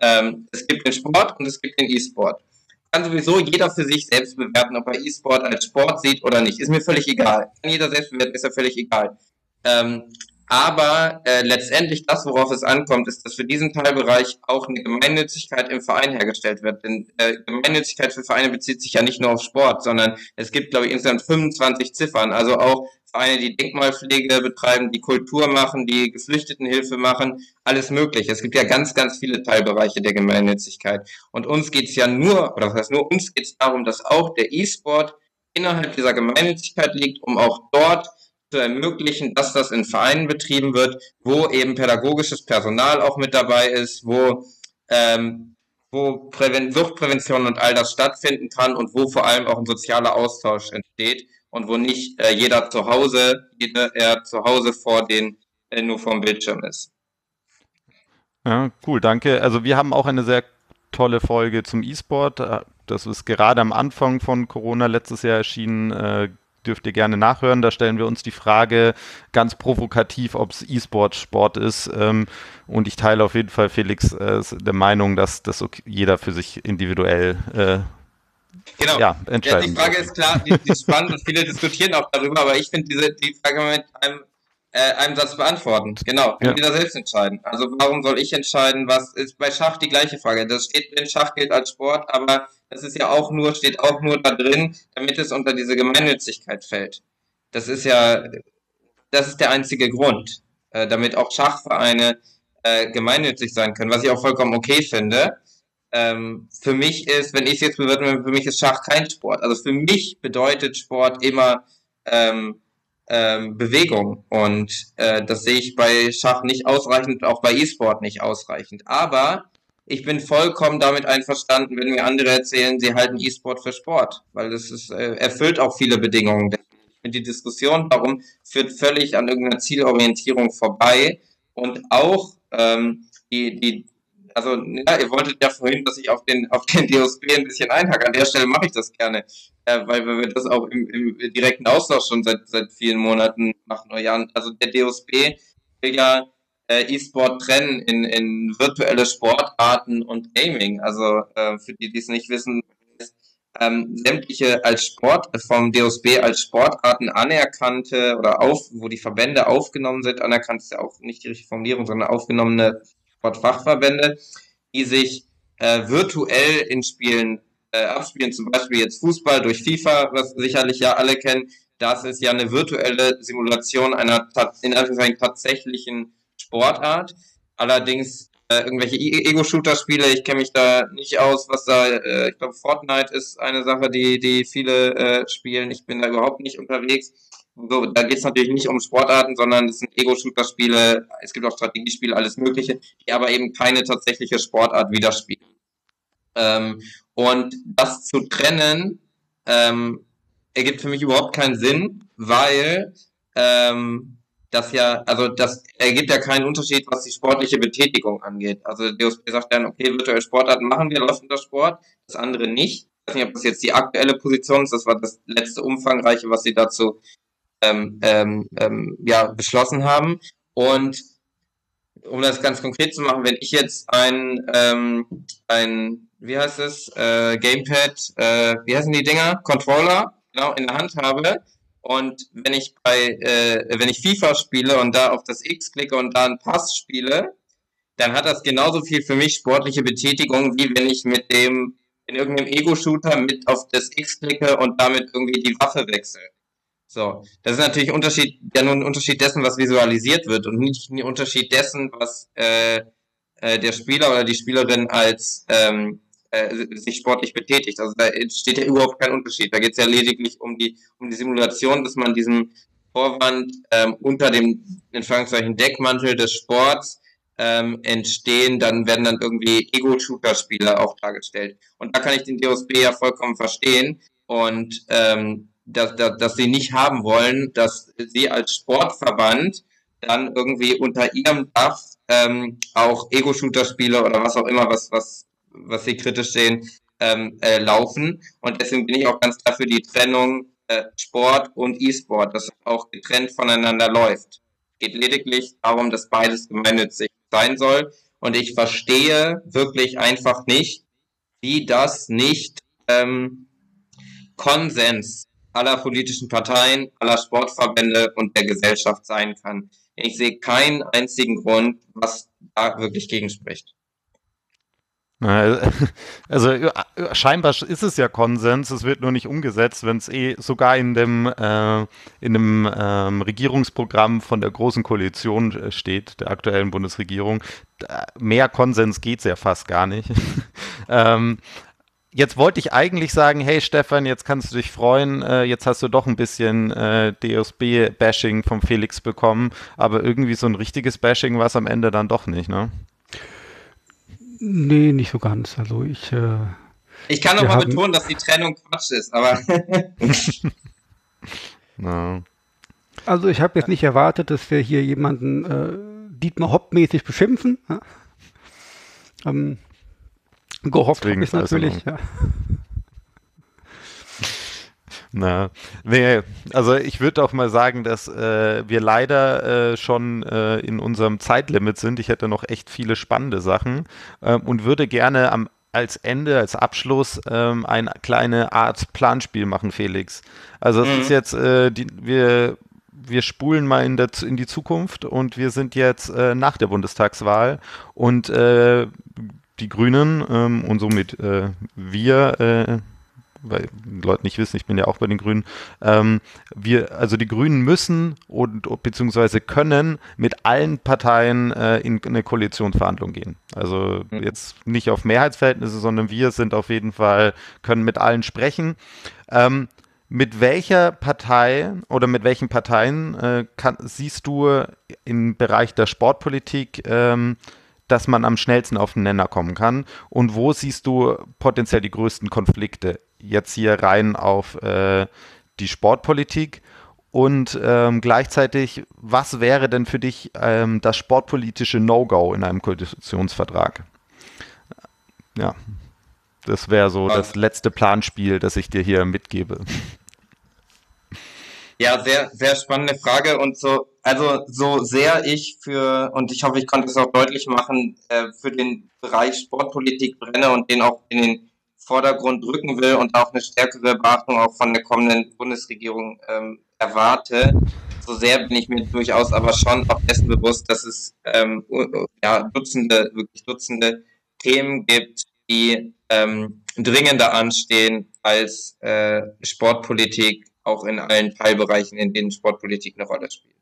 Ähm, es gibt den Sport und es gibt den E-Sport. Kann sowieso jeder für sich selbst bewerten, ob er E-Sport als Sport sieht oder nicht. Ist mir völlig egal. Kann jeder selbst bewerten, ist ja völlig egal. Ähm, aber äh, letztendlich das, worauf es ankommt, ist, dass für diesen Teilbereich auch eine Gemeinnützigkeit im Verein hergestellt wird. Denn äh, Gemeinnützigkeit für Vereine bezieht sich ja nicht nur auf Sport, sondern es gibt, glaube ich, insgesamt 25 Ziffern. Also auch Vereine, die Denkmalpflege betreiben, die Kultur machen, die Geflüchtetenhilfe machen, alles mögliche. Es gibt ja ganz, ganz viele Teilbereiche der Gemeinnützigkeit. Und uns geht's ja nur, oder was heißt nur, uns geht's darum, dass auch der E-Sport innerhalb dieser Gemeinnützigkeit liegt, um auch dort zu ermöglichen, dass das in Vereinen betrieben wird, wo eben pädagogisches Personal auch mit dabei ist, wo, ähm, wo Präven Suchtprävention und all das stattfinden kann und wo vor allem auch ein sozialer Austausch entsteht und wo nicht äh, jeder zu Hause, jeder er zu Hause vor den, äh, nur vom Bildschirm ist. Ja, cool, danke. Also wir haben auch eine sehr tolle Folge zum E-Sport. Äh, Das ist gerade am Anfang von Corona letztes Jahr erschienen. Äh, dürft ihr gerne nachhören. Da stellen wir uns die Frage ganz provokativ, ob es E-Sport Sport ist. Ähm, und ich teile auf jeden Fall Felix äh, der Meinung, dass das jeder für sich individuell äh, Genau. ja, Ja, entscheiden die Frage ist klar, die, die ist spannend und viele diskutieren auch darüber, aber ich finde diese die Frage mit einem, äh, einem Satz beantworten. Genau, kann Ja. jeder selbst entscheiden. Also warum soll ich entscheiden, was ist bei Schach die gleiche Frage. Das steht drin, Schach gilt als Sport, aber das ist ja auch nur, steht auch nur da drin, damit es unter diese Gemeinnützigkeit fällt. Das ist ja, das ist der einzige Grund, äh, damit auch Schachvereine äh, gemeinnützig sein können, was ich auch vollkommen okay finde. Ähm, für mich ist, wenn ich es jetzt bewerten will, für mich ist Schach kein Sport. Also für mich bedeutet Sport immer ähm, ähm, Bewegung und äh, das sehe ich bei Schach nicht ausreichend, auch bei E-Sport nicht ausreichend. Aber ich bin vollkommen damit einverstanden, wenn mir andere erzählen, sie halten E-Sport für Sport, weil das ist, äh, erfüllt auch viele Bedingungen. Die Diskussion darum führt völlig an irgendeiner Zielorientierung vorbei und auch ähm, die, die, also ja, ihr wolltet ja vorhin, dass ich auf den auf den DOSB ein bisschen einhacke. An der Stelle mache ich das gerne, äh, weil wir das auch im, im direkten Austausch schon seit seit vielen Monaten machen oder. Also der DOSB will ja äh, E-Sport trennen in, in virtuelle Sportarten und Gaming. Also äh, für die, die es nicht wissen, ist ähm, sämtliche als Sport vom DOSB als Sportarten anerkannte oder auf, wo die Verbände aufgenommen sind, anerkannt ist ja auch nicht die richtige Formulierung, sondern aufgenommene Sportfachverbände, die sich äh, virtuell in Spielen äh, abspielen, zum Beispiel jetzt Fußball durch FIFA, was sicherlich ja alle kennen. Das ist ja eine virtuelle Simulation einer in Anführungszeichen tatsächlichen Sportart. Allerdings äh, irgendwelche Ego-Shooter-Spiele, ich kenne mich da nicht aus, was da, äh, ich glaube, Fortnite ist eine Sache, die, die viele äh, spielen. Ich bin da überhaupt nicht unterwegs. So, da geht es natürlich nicht um Sportarten, sondern es sind Ego-Shooter-Spiele, es gibt auch Strategiespiele, alles Mögliche, die aber eben keine tatsächliche Sportart widerspiegeln. Ähm, und das zu trennen, ähm, ergibt für mich überhaupt keinen Sinn, weil ähm, das ja, also das ergibt ja keinen Unterschied, was die sportliche Betätigung angeht. Also DOSB sagt dann, okay, virtuelle Sportarten machen wir, läuft unter Sport, das andere nicht. Ich weiß nicht, ob das jetzt die aktuelle Position ist, das war das letzte umfangreiche, was sie dazu ähm, ähm, ähm, ja, beschlossen haben. Und um das ganz konkret zu machen, wenn ich jetzt ein, ähm, ein wie heißt es, äh, Gamepad, äh, wie heißen die Dinger, Controller, genau, in der Hand habe und wenn ich bei, äh, wenn ich FIFA spiele und da auf das X klicke und da einen Pass spiele, dann hat das genauso viel für mich sportliche Betätigung, wie wenn ich mit dem in irgendeinem Ego-Shooter mit auf das X klicke und damit irgendwie die Waffe wechsle. So, das ist natürlich Unterschied, ja nur ein Unterschied dessen, was visualisiert wird und nicht ein Unterschied dessen, was äh, äh, der Spieler oder die Spielerin als ähm, äh, sich sportlich betätigt. Also da entsteht ja überhaupt kein Unterschied. Da geht es ja lediglich um die um die Simulation, dass man diesem Vorwand ähm, unter dem in Anführungszeichen Deckmantel des Sports ähm, entstehen, dann werden dann irgendwie Ego-Shooter-Spiele auch dargestellt. Und da kann ich den DOSB ja vollkommen verstehen. Und ähm, dass, dass, dass sie nicht haben wollen, dass sie als Sportverband dann irgendwie unter ihrem Dach ähm, auch Ego-Shooter-Spiele oder was auch immer, was, was, was sie kritisch sehen, ähm, äh, laufen. Und deswegen bin ich auch ganz klar für die Trennung äh, Sport und E-Sport, dass auch getrennt voneinander läuft. Geht lediglich darum, dass beides gemeinnützig sein soll. Und ich verstehe wirklich einfach nicht, wie das nicht ähm, Konsens aller politischen Parteien, aller Sportverbände und der Gesellschaft sein kann. Ich sehe keinen einzigen Grund, was da wirklich gegen spricht. Also (laughs) scheinbar ist es ja Konsens, es wird nur nicht umgesetzt, wenn es eh sogar in dem, äh, in dem ähm, Regierungsprogramm von der Großen Koalition äh, steht, der aktuellen Bundesregierung. Mehr Konsens geht es ja fast gar nicht. (laughs) ähm, Jetzt wollte ich eigentlich sagen, hey Stefan, jetzt kannst du dich freuen, äh, jetzt hast du doch ein bisschen äh, DSB-Bashing vom Felix bekommen, aber irgendwie so ein richtiges Bashing war es am Ende dann doch nicht, ne? Nee, nicht so ganz. Also ich. Äh, ich kann nochmal betonen, dass die Trennung Quatsch ist, aber. (laughs) no. Also ich habe jetzt nicht erwartet, dass wir hier jemanden äh, Dietmar Hopp-mäßig beschimpfen. Ja? Ähm, Gehofft habe ich natürlich, ja. Na, nee, also ich würde auch mal sagen, dass äh, wir leider äh, schon äh, in unserem Zeitlimit sind. Ich hätte noch echt viele spannende Sachen ähm, und würde gerne am als Ende, als Abschluss ähm, eine kleine Art Planspiel machen, Felix. Also es mhm. ist jetzt, äh, die, wir, wir spulen mal in, der, in die Zukunft und wir sind jetzt äh, nach der Bundestagswahl und äh, die Grünen ähm, und somit äh, wir, äh, weil die Leute nicht wissen, ich bin ja auch bei den Grünen, ähm, wir, also die Grünen müssen und beziehungsweise können mit allen Parteien äh, in eine Koalitionsverhandlung gehen. Also mhm. jetzt nicht auf Mehrheitsverhältnisse, sondern wir sind auf jeden Fall, können mit allen sprechen. Ähm, mit welcher Partei oder mit welchen Parteien äh, kann, siehst du im Bereich der Sportpolitik ähm, dass man am schnellsten auf den Nenner kommen kann? Und wo siehst du potenziell die größten Konflikte? Jetzt hier rein auf äh, die Sportpolitik und ähm, gleichzeitig, was wäre denn für dich ähm, das sportpolitische No-Go in einem Koalitionsvertrag? Ja, das wäre so das letzte Planspiel, das ich dir hier mitgebe. Ja, sehr, sehr spannende Frage und so, also so sehr ich für, und ich hoffe, ich konnte es auch deutlich machen, äh, für den Bereich Sportpolitik brenne und den auch in den Vordergrund rücken will und auch eine stärkere Beachtung auch von der kommenden Bundesregierung ähm, erwarte. So sehr bin ich mir durchaus aber schon auch dessen bewusst, dass es ähm, ja, Dutzende, wirklich Dutzende Themen gibt, die ähm, dringender anstehen als äh, Sportpolitik, auch in allen Teilbereichen, in denen Sportpolitik eine Rolle spielt.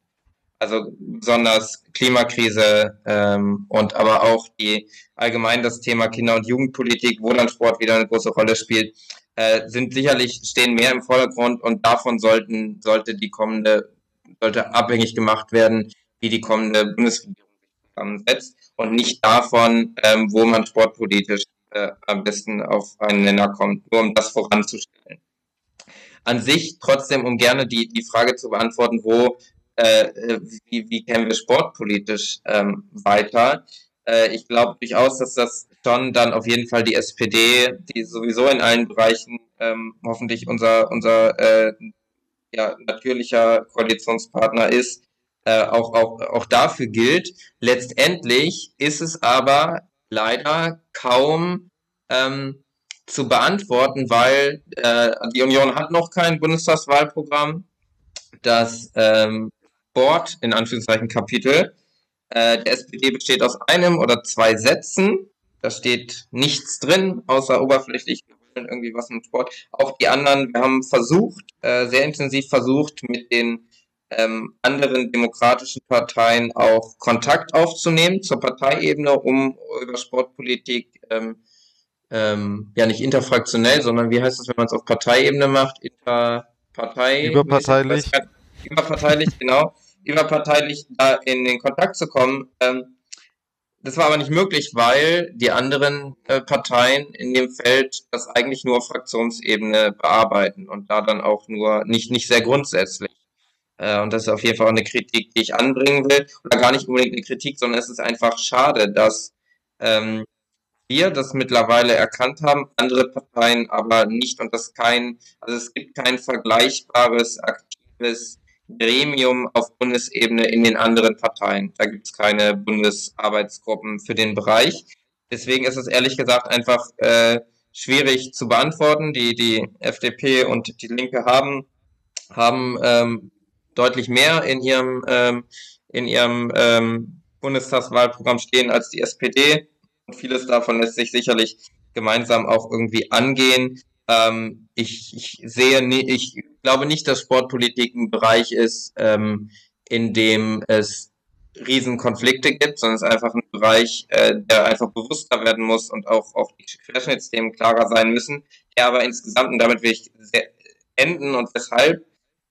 Also besonders Klimakrise ähm, und aber auch die allgemein das Thema Kinder- und Jugendpolitik, wo dann Sport wieder eine große Rolle spielt, äh, sind sicherlich stehen mehr im Vordergrund und davon sollten sollte die kommende sollte abhängig gemacht werden, wie die kommende Bundesregierung sich zusammensetzt und nicht davon, ähm, wo man sportpolitisch äh, am besten auf einen Nenner kommt, nur um das voranzustellen. An sich trotzdem, um gerne die, die Frage zu beantworten, wo, äh, wie, wie kämen wir sportpolitisch ähm, weiter? Äh, ich glaube durchaus, dass das schon dann auf jeden Fall die SPD, die sowieso in allen Bereichen ähm, hoffentlich unser, unser äh, ja, natürlicher Koalitionspartner ist, äh, auch, auch, auch dafür gilt. Letztendlich ist es aber leider kaum ähm, zu beantworten, weil äh, die Union hat noch kein Bundestagswahlprogramm. Das ähm, Board, in Anführungszeichen Kapitel, äh, der SPD besteht aus einem oder zwei Sätzen. Da steht nichts drin, außer oberflächlich irgendwie was im Sport. Auch die anderen, wir haben versucht, äh, sehr intensiv versucht, mit den ähm, anderen demokratischen Parteien auch Kontakt aufzunehmen zur Parteiebene, um über Sportpolitik ähm, ähm, ja nicht interfraktionell, sondern wie heißt es, wenn man es auf Parteiebene macht? Interpartei. Überparteilich. Überparteilich, (laughs) genau. Überparteilich da in den Kontakt zu kommen. Ähm, das war aber nicht möglich, weil die anderen äh, Parteien in dem Feld das eigentlich nur auf Fraktionsebene bearbeiten und da dann auch nur nicht, nicht sehr grundsätzlich. Äh, und das ist auf jeden Fall auch eine Kritik, die ich anbringen will. Oder gar nicht unbedingt eine Kritik, sondern es ist einfach schade, dass ähm, wir das mittlerweile erkannt haben, andere Parteien aber nicht und das kein, also es gibt kein vergleichbares, aktives Gremium auf Bundesebene in den anderen Parteien. Da gibt es keine Bundesarbeitsgruppen für den Bereich. Deswegen ist es ehrlich gesagt einfach äh, schwierig zu beantworten. Die, die FDP und die Linke haben, haben ähm, deutlich mehr in ihrem, ähm, in ihrem ähm, Bundestagswahlprogramm stehen als die SPD. Und vieles davon lässt sich sicherlich gemeinsam auch irgendwie angehen. Ähm, ich, ich sehe, nie, ich glaube nicht, dass Sportpolitik ein Bereich ist, ähm, in dem es Riesenkonflikte gibt, sondern es ist einfach ein Bereich, äh, der einfach bewusster werden muss und auch, auch die Querschnittsthemen klarer sein müssen, der aber insgesamt, und damit will ich enden und weshalb,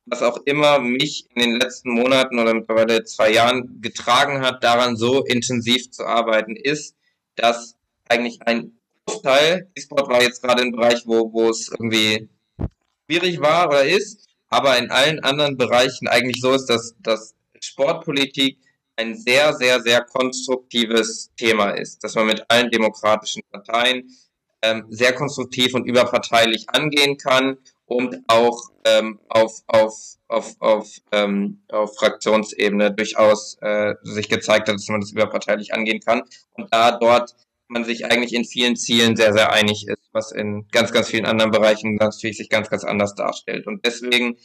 was auch immer mich in den letzten Monaten oder mittlerweile zwei Jahren getragen hat, daran so intensiv zu arbeiten, ist, dass eigentlich ein Großteil, E-Sport war jetzt gerade ein Bereich, wo, wo es irgendwie schwierig war oder ist, aber in allen anderen Bereichen eigentlich so ist, dass, dass Sportpolitik ein sehr, sehr, sehr konstruktives Thema ist, dass man mit allen demokratischen Parteien ähm, sehr konstruktiv und überparteilich angehen kann und auch ähm, auf, auf, auf, auf, ähm, auf Fraktionsebene durchaus äh, sich gezeigt hat, dass man das überparteilich angehen kann und da dort man sich eigentlich in vielen Zielen sehr, sehr einig ist, was in ganz, ganz vielen anderen Bereichen natürlich sich ganz, ganz anders darstellt. Und deswegen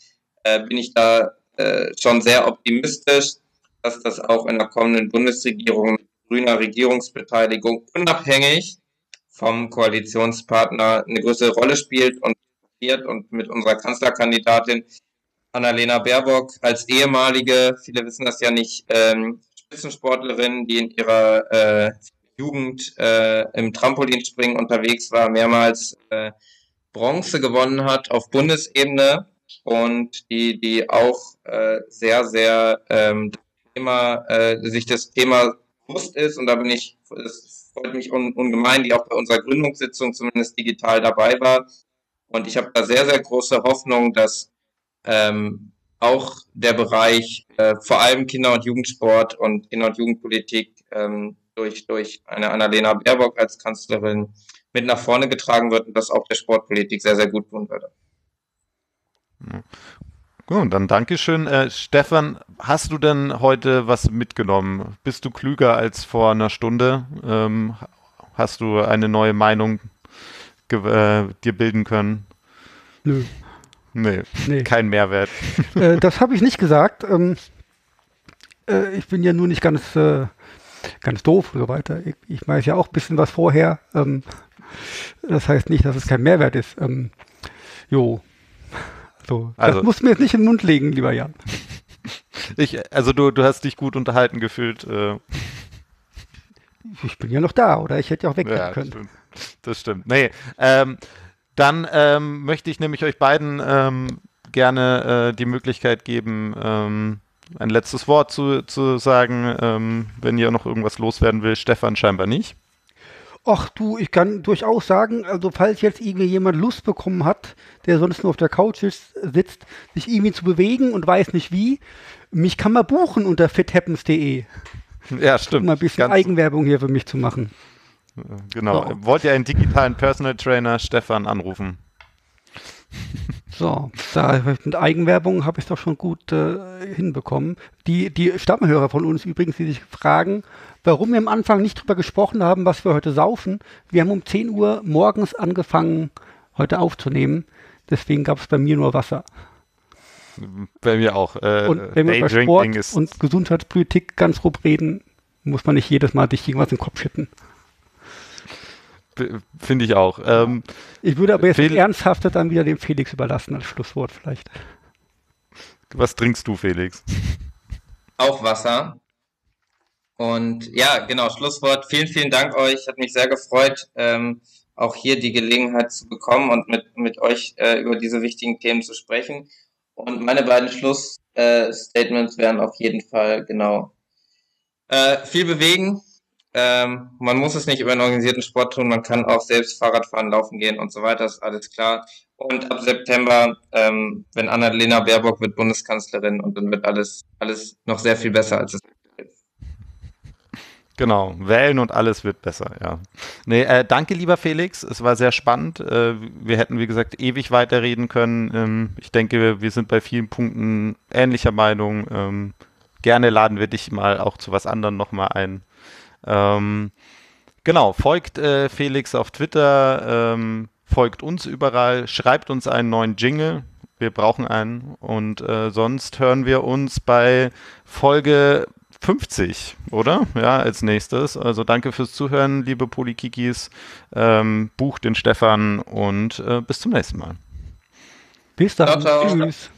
äh, bin ich da äh, schon sehr optimistisch, dass das auch in der kommenden Bundesregierung mit grüner Regierungsbeteiligung unabhängig vom Koalitionspartner eine größere Rolle spielt und und mit unserer Kanzlerkandidatin Annalena Baerbock als ehemalige, viele wissen das ja nicht, ähm, Spitzensportlerin, die in ihrer äh, Jugend äh, im Trampolinspringen unterwegs war, mehrmals äh, Bronze gewonnen hat auf Bundesebene und die, die auch äh, sehr, sehr ähm, Thema, äh, sich das Thema bewusst ist und da bin ich, es freut mich un, ungemein, die auch bei unserer Gründungssitzung zumindest digital dabei war. Und ich habe da sehr, sehr große Hoffnung, dass ähm, auch der Bereich äh, vor allem Kinder- und Jugendsport und Kinder- und Jugendpolitik ähm, durch, durch eine Annalena Baerbock als Kanzlerin mit nach vorne getragen wird und das auch der Sportpolitik sehr, sehr gut tun würde. Gut, dann Dankeschön. Äh, Stefan, hast du denn heute was mitgenommen? Bist du klüger als vor einer Stunde? Ähm, hast du eine neue Meinung äh, dir bilden können? Nö. Nee, nee. kein Mehrwert. (laughs) Äh, das habe ich nicht gesagt. Ähm, äh, ich bin ja nur nicht ganz, äh, ganz doof und so weiter. Ich, ich, weiß ja auch ein bisschen was vorher. Ähm, das heißt nicht, dass es kein Mehrwert ist. Ähm, jo. So, also, das muss mir jetzt nicht in den Mund legen, lieber Jan. (laughs) Ich, also du, du hast dich gut unterhalten gefühlt. Äh. Ich bin ja noch da, oder? Ich hätte ja auch weggehen ja, können. Stimmt. Das stimmt. Nee, ähm, dann ähm, möchte ich nämlich euch beiden ähm, gerne äh, die Möglichkeit geben, ähm, ein letztes Wort zu, zu sagen, ähm, wenn ihr noch irgendwas loswerden will. Stefan scheinbar nicht. Ach du, ich kann durchaus sagen, also falls jetzt irgendwie jemand Lust bekommen hat, der sonst nur auf der Couch sitzt, sich irgendwie zu bewegen und weiß nicht wie, mich kann man buchen unter fithappens.de. Ja, stimmt. Um mal ein bisschen Ganz Eigenwerbung hier für mich zu machen. Genau. So. Wollt ihr einen digitalen Personal Trainer Stefan anrufen? So, da mit Eigenwerbung habe ich es doch schon gut äh, hinbekommen. Die, die Stammhörer von uns übrigens, die sich fragen, warum wir am Anfang nicht drüber gesprochen haben, was wir heute saufen. Wir haben um 10 Uhr morgens angefangen, heute aufzunehmen. Deswegen gab es bei mir nur Wasser. Bei mir auch. Äh, und wenn wir über Sport und Gesundheitspolitik ganz grob reden, muss man nicht jedes Mal sich irgendwas in den Kopf schütten. Finde ich auch. Ähm, ich würde aber jetzt Fel ernsthafter dann wieder dem Felix überlassen als Schlusswort vielleicht. Was trinkst du, Felix? Auch Wasser. Und ja, genau, Schlusswort. Vielen, vielen Dank euch. Hat mich sehr gefreut, ähm, auch hier die Gelegenheit zu bekommen und mit, mit euch äh, über diese wichtigen Themen zu sprechen. Und meine beiden Schlussstatements äh, wären auf jeden Fall genau äh, viel bewegen, ähm, man muss es nicht über einen organisierten Sport tun, man kann auch selbst Fahrrad fahren, laufen gehen und so weiter, ist alles klar. Und ab September, ähm, wenn Annalena Baerbock wird Bundeskanzlerin und dann wird alles, alles noch sehr viel besser, als es ist. Genau, wählen und alles wird besser, ja. Nee, äh, danke, lieber Felix. Es war sehr spannend. Äh, wir hätten, wie gesagt, ewig weiterreden können. Ähm, ich denke, wir sind bei vielen Punkten ähnlicher Meinung. Ähm, gerne laden wir dich mal auch zu was anderem nochmal ein. Ähm, genau, folgt äh, Felix auf Twitter, ähm, folgt uns überall, schreibt uns einen neuen Jingle. Wir brauchen einen. Und äh, sonst hören wir uns bei Folge 50, oder? Ja, als nächstes. Also danke fürs Zuhören, liebe Polikikis. Ähm, bucht den Stefan und äh, bis zum nächsten Mal. Bis dann. Ciao, ciao. Tschüss.